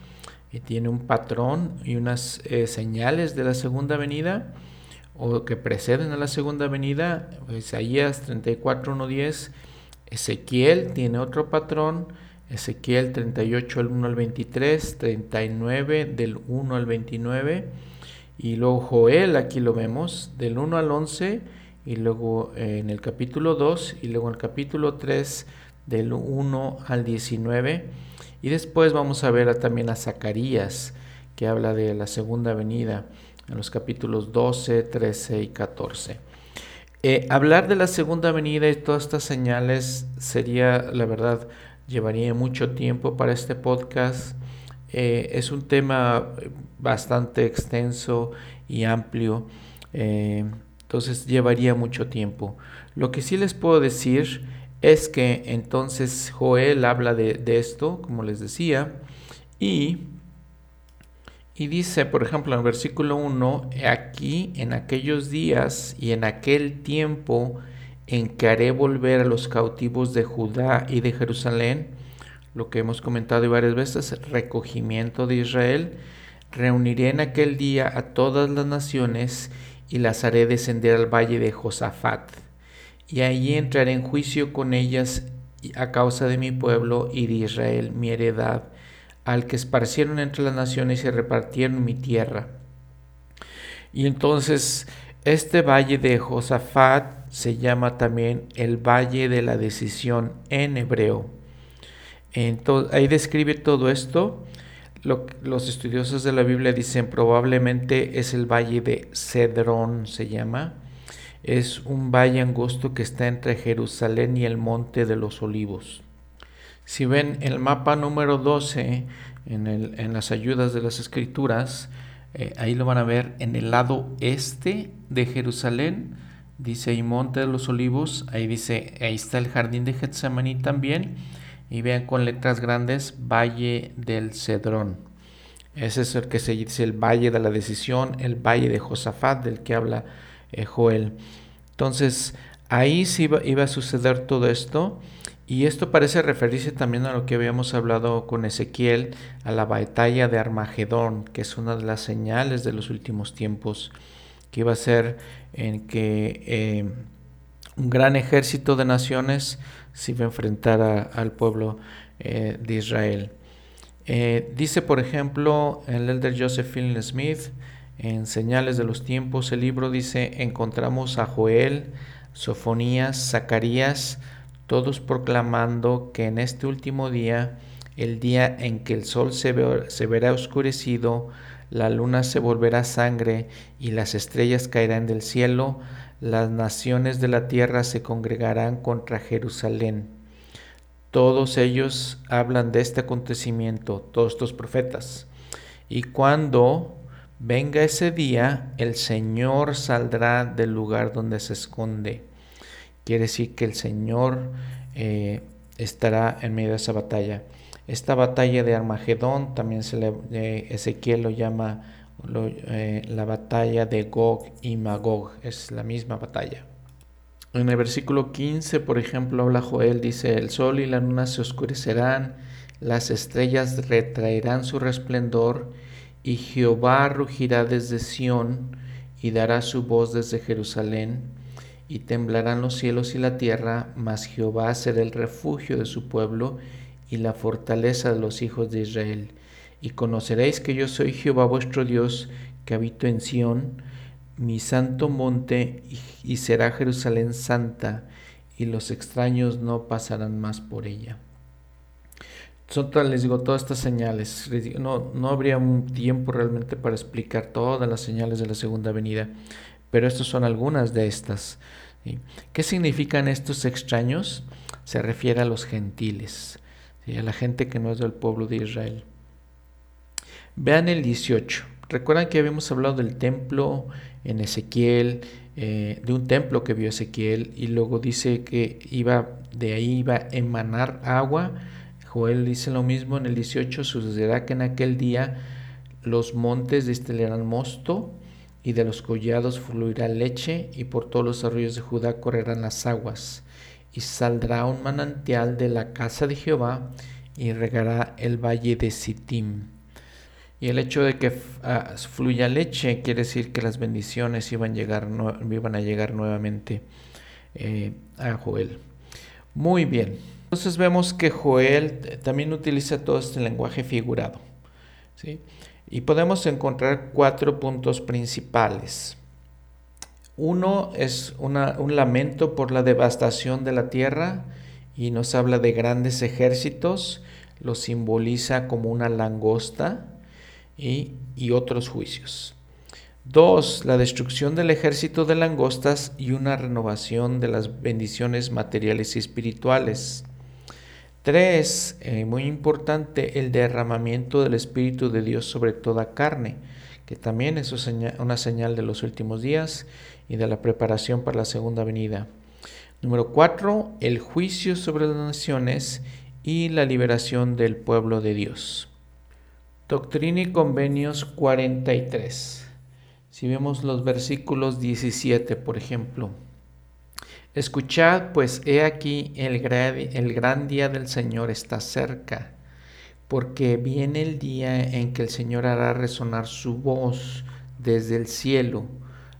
y tiene un patrón y unas eh, señales de la segunda venida o que preceden a la segunda venida, Isaías 34, 1, 10, Ezequiel tiene otro patrón, Ezequiel 38 del 1 al 23, 39 del 1 al 29, y luego Joel, aquí lo vemos, del 1 al 11, y luego eh, en el capítulo 2, y luego en el capítulo 3, del 1 al 19, y después vamos a ver también a Zacarías, que habla de la segunda venida en los capítulos 12, 13 y 14. Eh, hablar de la segunda venida y todas estas señales sería, la verdad, llevaría mucho tiempo para este podcast. Eh, es un tema bastante extenso y amplio, eh, entonces llevaría mucho tiempo. Lo que sí les puedo decir es que entonces Joel habla de, esto, como les decía, y y dice, por ejemplo, en el versículo 1, aquí en aquellos días y en aquel tiempo en que haré volver a los cautivos de Judá y de Jerusalén, lo que hemos comentado varias veces, recogimiento de Israel, reuniré en aquel día a todas las naciones y las haré descender al valle de Josafat. Y allí entraré en juicio con ellas a causa de mi pueblo y de Israel, mi heredad al que esparcieron entre las naciones y repartieron mi tierra. Y entonces este valle de Josafat se llama también el valle de la decisión en hebreo. Entonces, ahí describe todo esto. Los estudiosos de la Biblia dicen probablemente es el valle de Cedrón, se llama. Es un valle angosto que está entre Jerusalén y el monte de los olivos. Si ven el mapa número 12 en, las ayudas de las escrituras, eh, ahí lo van a ver en el lado este de Jerusalén, dice ahí Monte de los Olivos, ahí dice, ahí está el jardín de Getsemaní también, y vean con letras grandes, Valle del Cedrón. Ese es el que se dice el Valle de la Decisión, el Valle de Josafat, del que habla eh, Joel. Entonces, ahí sí iba a suceder todo esto. Y esto parece referirse también a lo que habíamos hablado con Ezequiel, a la batalla de Armagedón, que es una de las señales de los últimos tiempos, que iba a ser en que eh, un gran ejército de naciones se iba a enfrentar al pueblo eh, de Israel. Eh, dice, por ejemplo, el elder Joseph Fielding Smith, en Señales de los Tiempos, el libro dice, encontramos a Joel, Sofonías, Zacarías, todos proclamando que en este último día, el día en que el sol se, verá oscurecido, la luna se volverá sangre y las estrellas caerán del cielo, las naciones de la tierra se congregarán contra Jerusalén. Todos ellos hablan de este acontecimiento, todos estos profetas. Y cuando venga ese día, el Señor saldrá del lugar donde se esconde Quiere decir que el Señor eh, estará en medio de esa batalla. Esta batalla de Armagedón también se le, eh, Ezequiel lo llama eh, la batalla de Gog y Magog, es la misma batalla. En el versículo 15, por ejemplo, habla Joel, dice, el sol y la luna se oscurecerán, las estrellas retraerán su resplendor, y Jehová rugirá desde Sión y dará su voz desde Jerusalén y temblarán los cielos y la tierra, mas Jehová será el refugio de su pueblo y la fortaleza de los hijos de Israel. Y conoceréis que yo soy Jehová vuestro Dios, que habito en Sión, mi santo monte, y será Jerusalén santa, y los extraños no pasarán más por ella. Son, les digo, todas estas señales. No, no habría un tiempo realmente para explicar todas las señales de la segunda venida, pero estas son algunas de estas. ¿Qué significan estos extraños? Se refiere a los gentiles, a la gente que no es del pueblo de Israel. Vean el 18. Recuerdan que habíamos hablado del templo en Ezequiel, eh, de un templo que vio Ezequiel, y luego dice que iba de ahí iba a emanar agua. Joel dice lo mismo en el 18, sucederá que en aquel día los montes destilarán mosto y de los collados fluirá leche y por todos los arroyos de Judá correrán las aguas y saldrá un manantial de la casa de Jehová y regará el valle de Sittim. Y el hecho de que ah, fluya leche quiere decir que las bendiciones iban, llegar, iban a llegar nuevamente eh, a Joel. Muy bien. Entonces vemos que Joel también utiliza todo este lenguaje figurado. ¿sí? Y podemos encontrar cuatro puntos principales. Uno es un lamento por la devastación de la tierra y nos habla de grandes ejércitos, lo simboliza como una langosta y, otros juicios. Dos, la destrucción del ejército de langostas y una renovación de las bendiciones materiales y espirituales. Tres, eh, muy importante, el derramamiento del Espíritu de Dios sobre toda carne, que también es una señal de los últimos días y de la preparación para la segunda venida. Número cuatro, el juicio sobre las naciones y la liberación del pueblo de Dios. Doctrina y Convenios 43. Si vemos los versículos 17, por ejemplo. Escuchad, pues he aquí el gran, día del Señor está cerca, porque viene el día en que el Señor hará resonar su voz desde el cielo.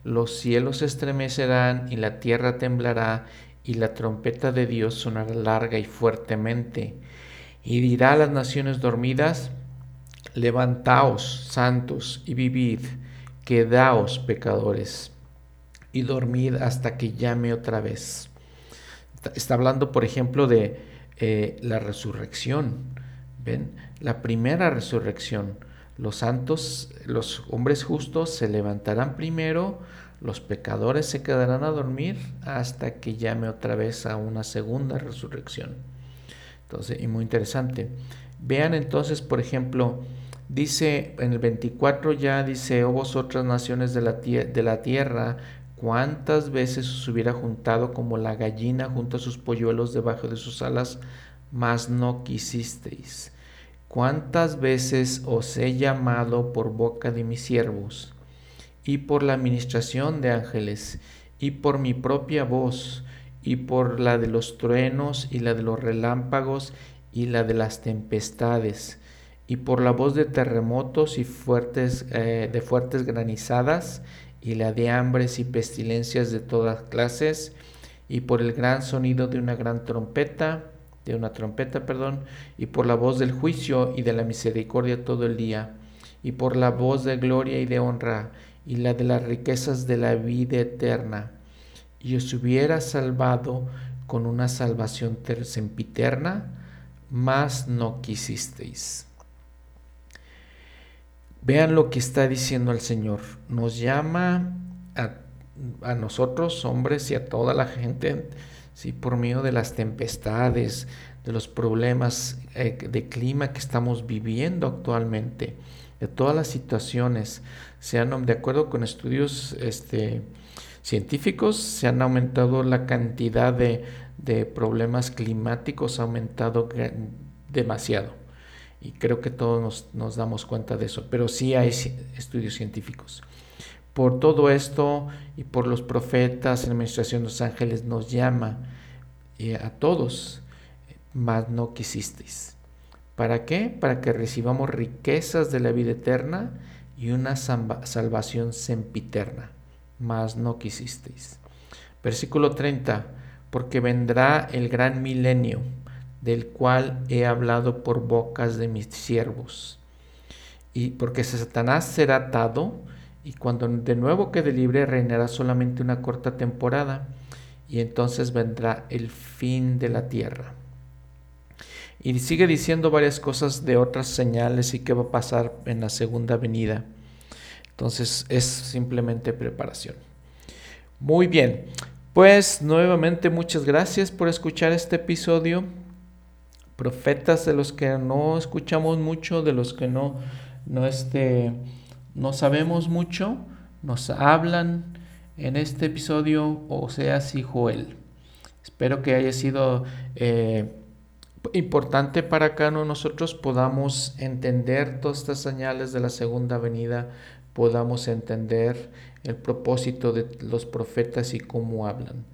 Los cielos se estremecerán y la tierra temblará y la trompeta de Dios sonará larga y fuertemente. Y dirá a las naciones dormidas, Levantaos, santos, y vivid, quedaos, pecadores, y dormid hasta que llame otra vez. Está hablando, por ejemplo, de eh, la resurrección. ¿Ven? La primera resurrección. Los santos, los hombres justos se levantarán primero, los pecadores se quedarán a dormir hasta que llame otra vez a una segunda resurrección. Entonces, y muy interesante. Vean entonces, por ejemplo, Dice en el 24 ya, dice, oh vosotras naciones de la, de la tierra, cuántas veces os hubiera juntado como la gallina junto a sus polluelos debajo de sus alas, mas no quisisteis. Cuántas veces os he llamado por boca de mis siervos, y por la administración de ángeles, y por mi propia voz, y por la de los truenos, y la de los relámpagos, y la de las tempestades y por la voz de terremotos y fuertes, eh, de fuertes granizadas, y la de hambres y pestilencias de todas clases, y por el gran sonido de una gran trompeta, de una trompeta, perdón, y por la voz del juicio y de la misericordia todo el día, y por la voz de gloria y de honra, y la de las riquezas de la vida eterna. Y os hubiera salvado con una salvación sempiterna, mas no quisisteis. Vean lo que está diciendo el Señor. Nos llama a, nosotros, hombres, y a toda la gente, ¿sí? por medio de las tempestades, de los problemas eh, de clima que estamos viviendo actualmente, de todas las situaciones. Se han, de acuerdo con estudios este, científicos, se han aumentado la cantidad de, de problemas climáticos, ha aumentado demasiado y creo que todos nos, damos cuenta de eso, pero sí hay estudios científicos. Por todo esto y por los profetas la administración de los ángeles nos llama eh, a todos, mas no quisisteis. ¿Para qué? Para que recibamos riquezas de la vida eterna y una salvación sempiterna, mas no quisisteis. Versículo 30, porque vendrá el gran milenio del cual he hablado por bocas de mis siervos. Y porque Satanás será atado, y cuando de nuevo quede libre reinará solamente una corta temporada, y entonces vendrá el fin de la tierra. Y sigue diciendo varias cosas de otras señales y qué va a pasar en la segunda venida. Entonces es simplemente preparación. Muy bien, pues nuevamente muchas gracias por escuchar este episodio. Profetas de los que no escuchamos mucho, de los que no, no, este, no sabemos mucho, nos hablan en este episodio, o sea, si Joel. Espero que haya sido eh, importante para que nosotros podamos entender todas estas señales de la segunda venida, podamos entender el propósito de los profetas y cómo hablan.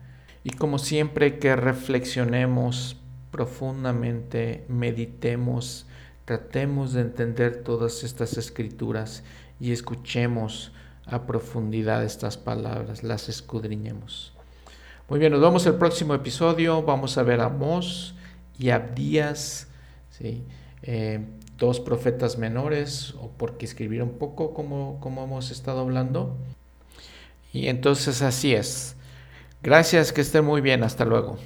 Y como siempre que reflexionemos profundamente, meditemos, tratemos de entender todas estas escrituras y escuchemos a profundidad estas palabras, las escudriñemos. Muy bien, nos vemos el próximo episodio. Vamos a ver a Mos y Abdías, ¿sí? Eh, dos profetas menores, o porque escribieron poco, como, como hemos estado hablando. Y entonces así es. Gracias, que estén muy bien. Hasta luego.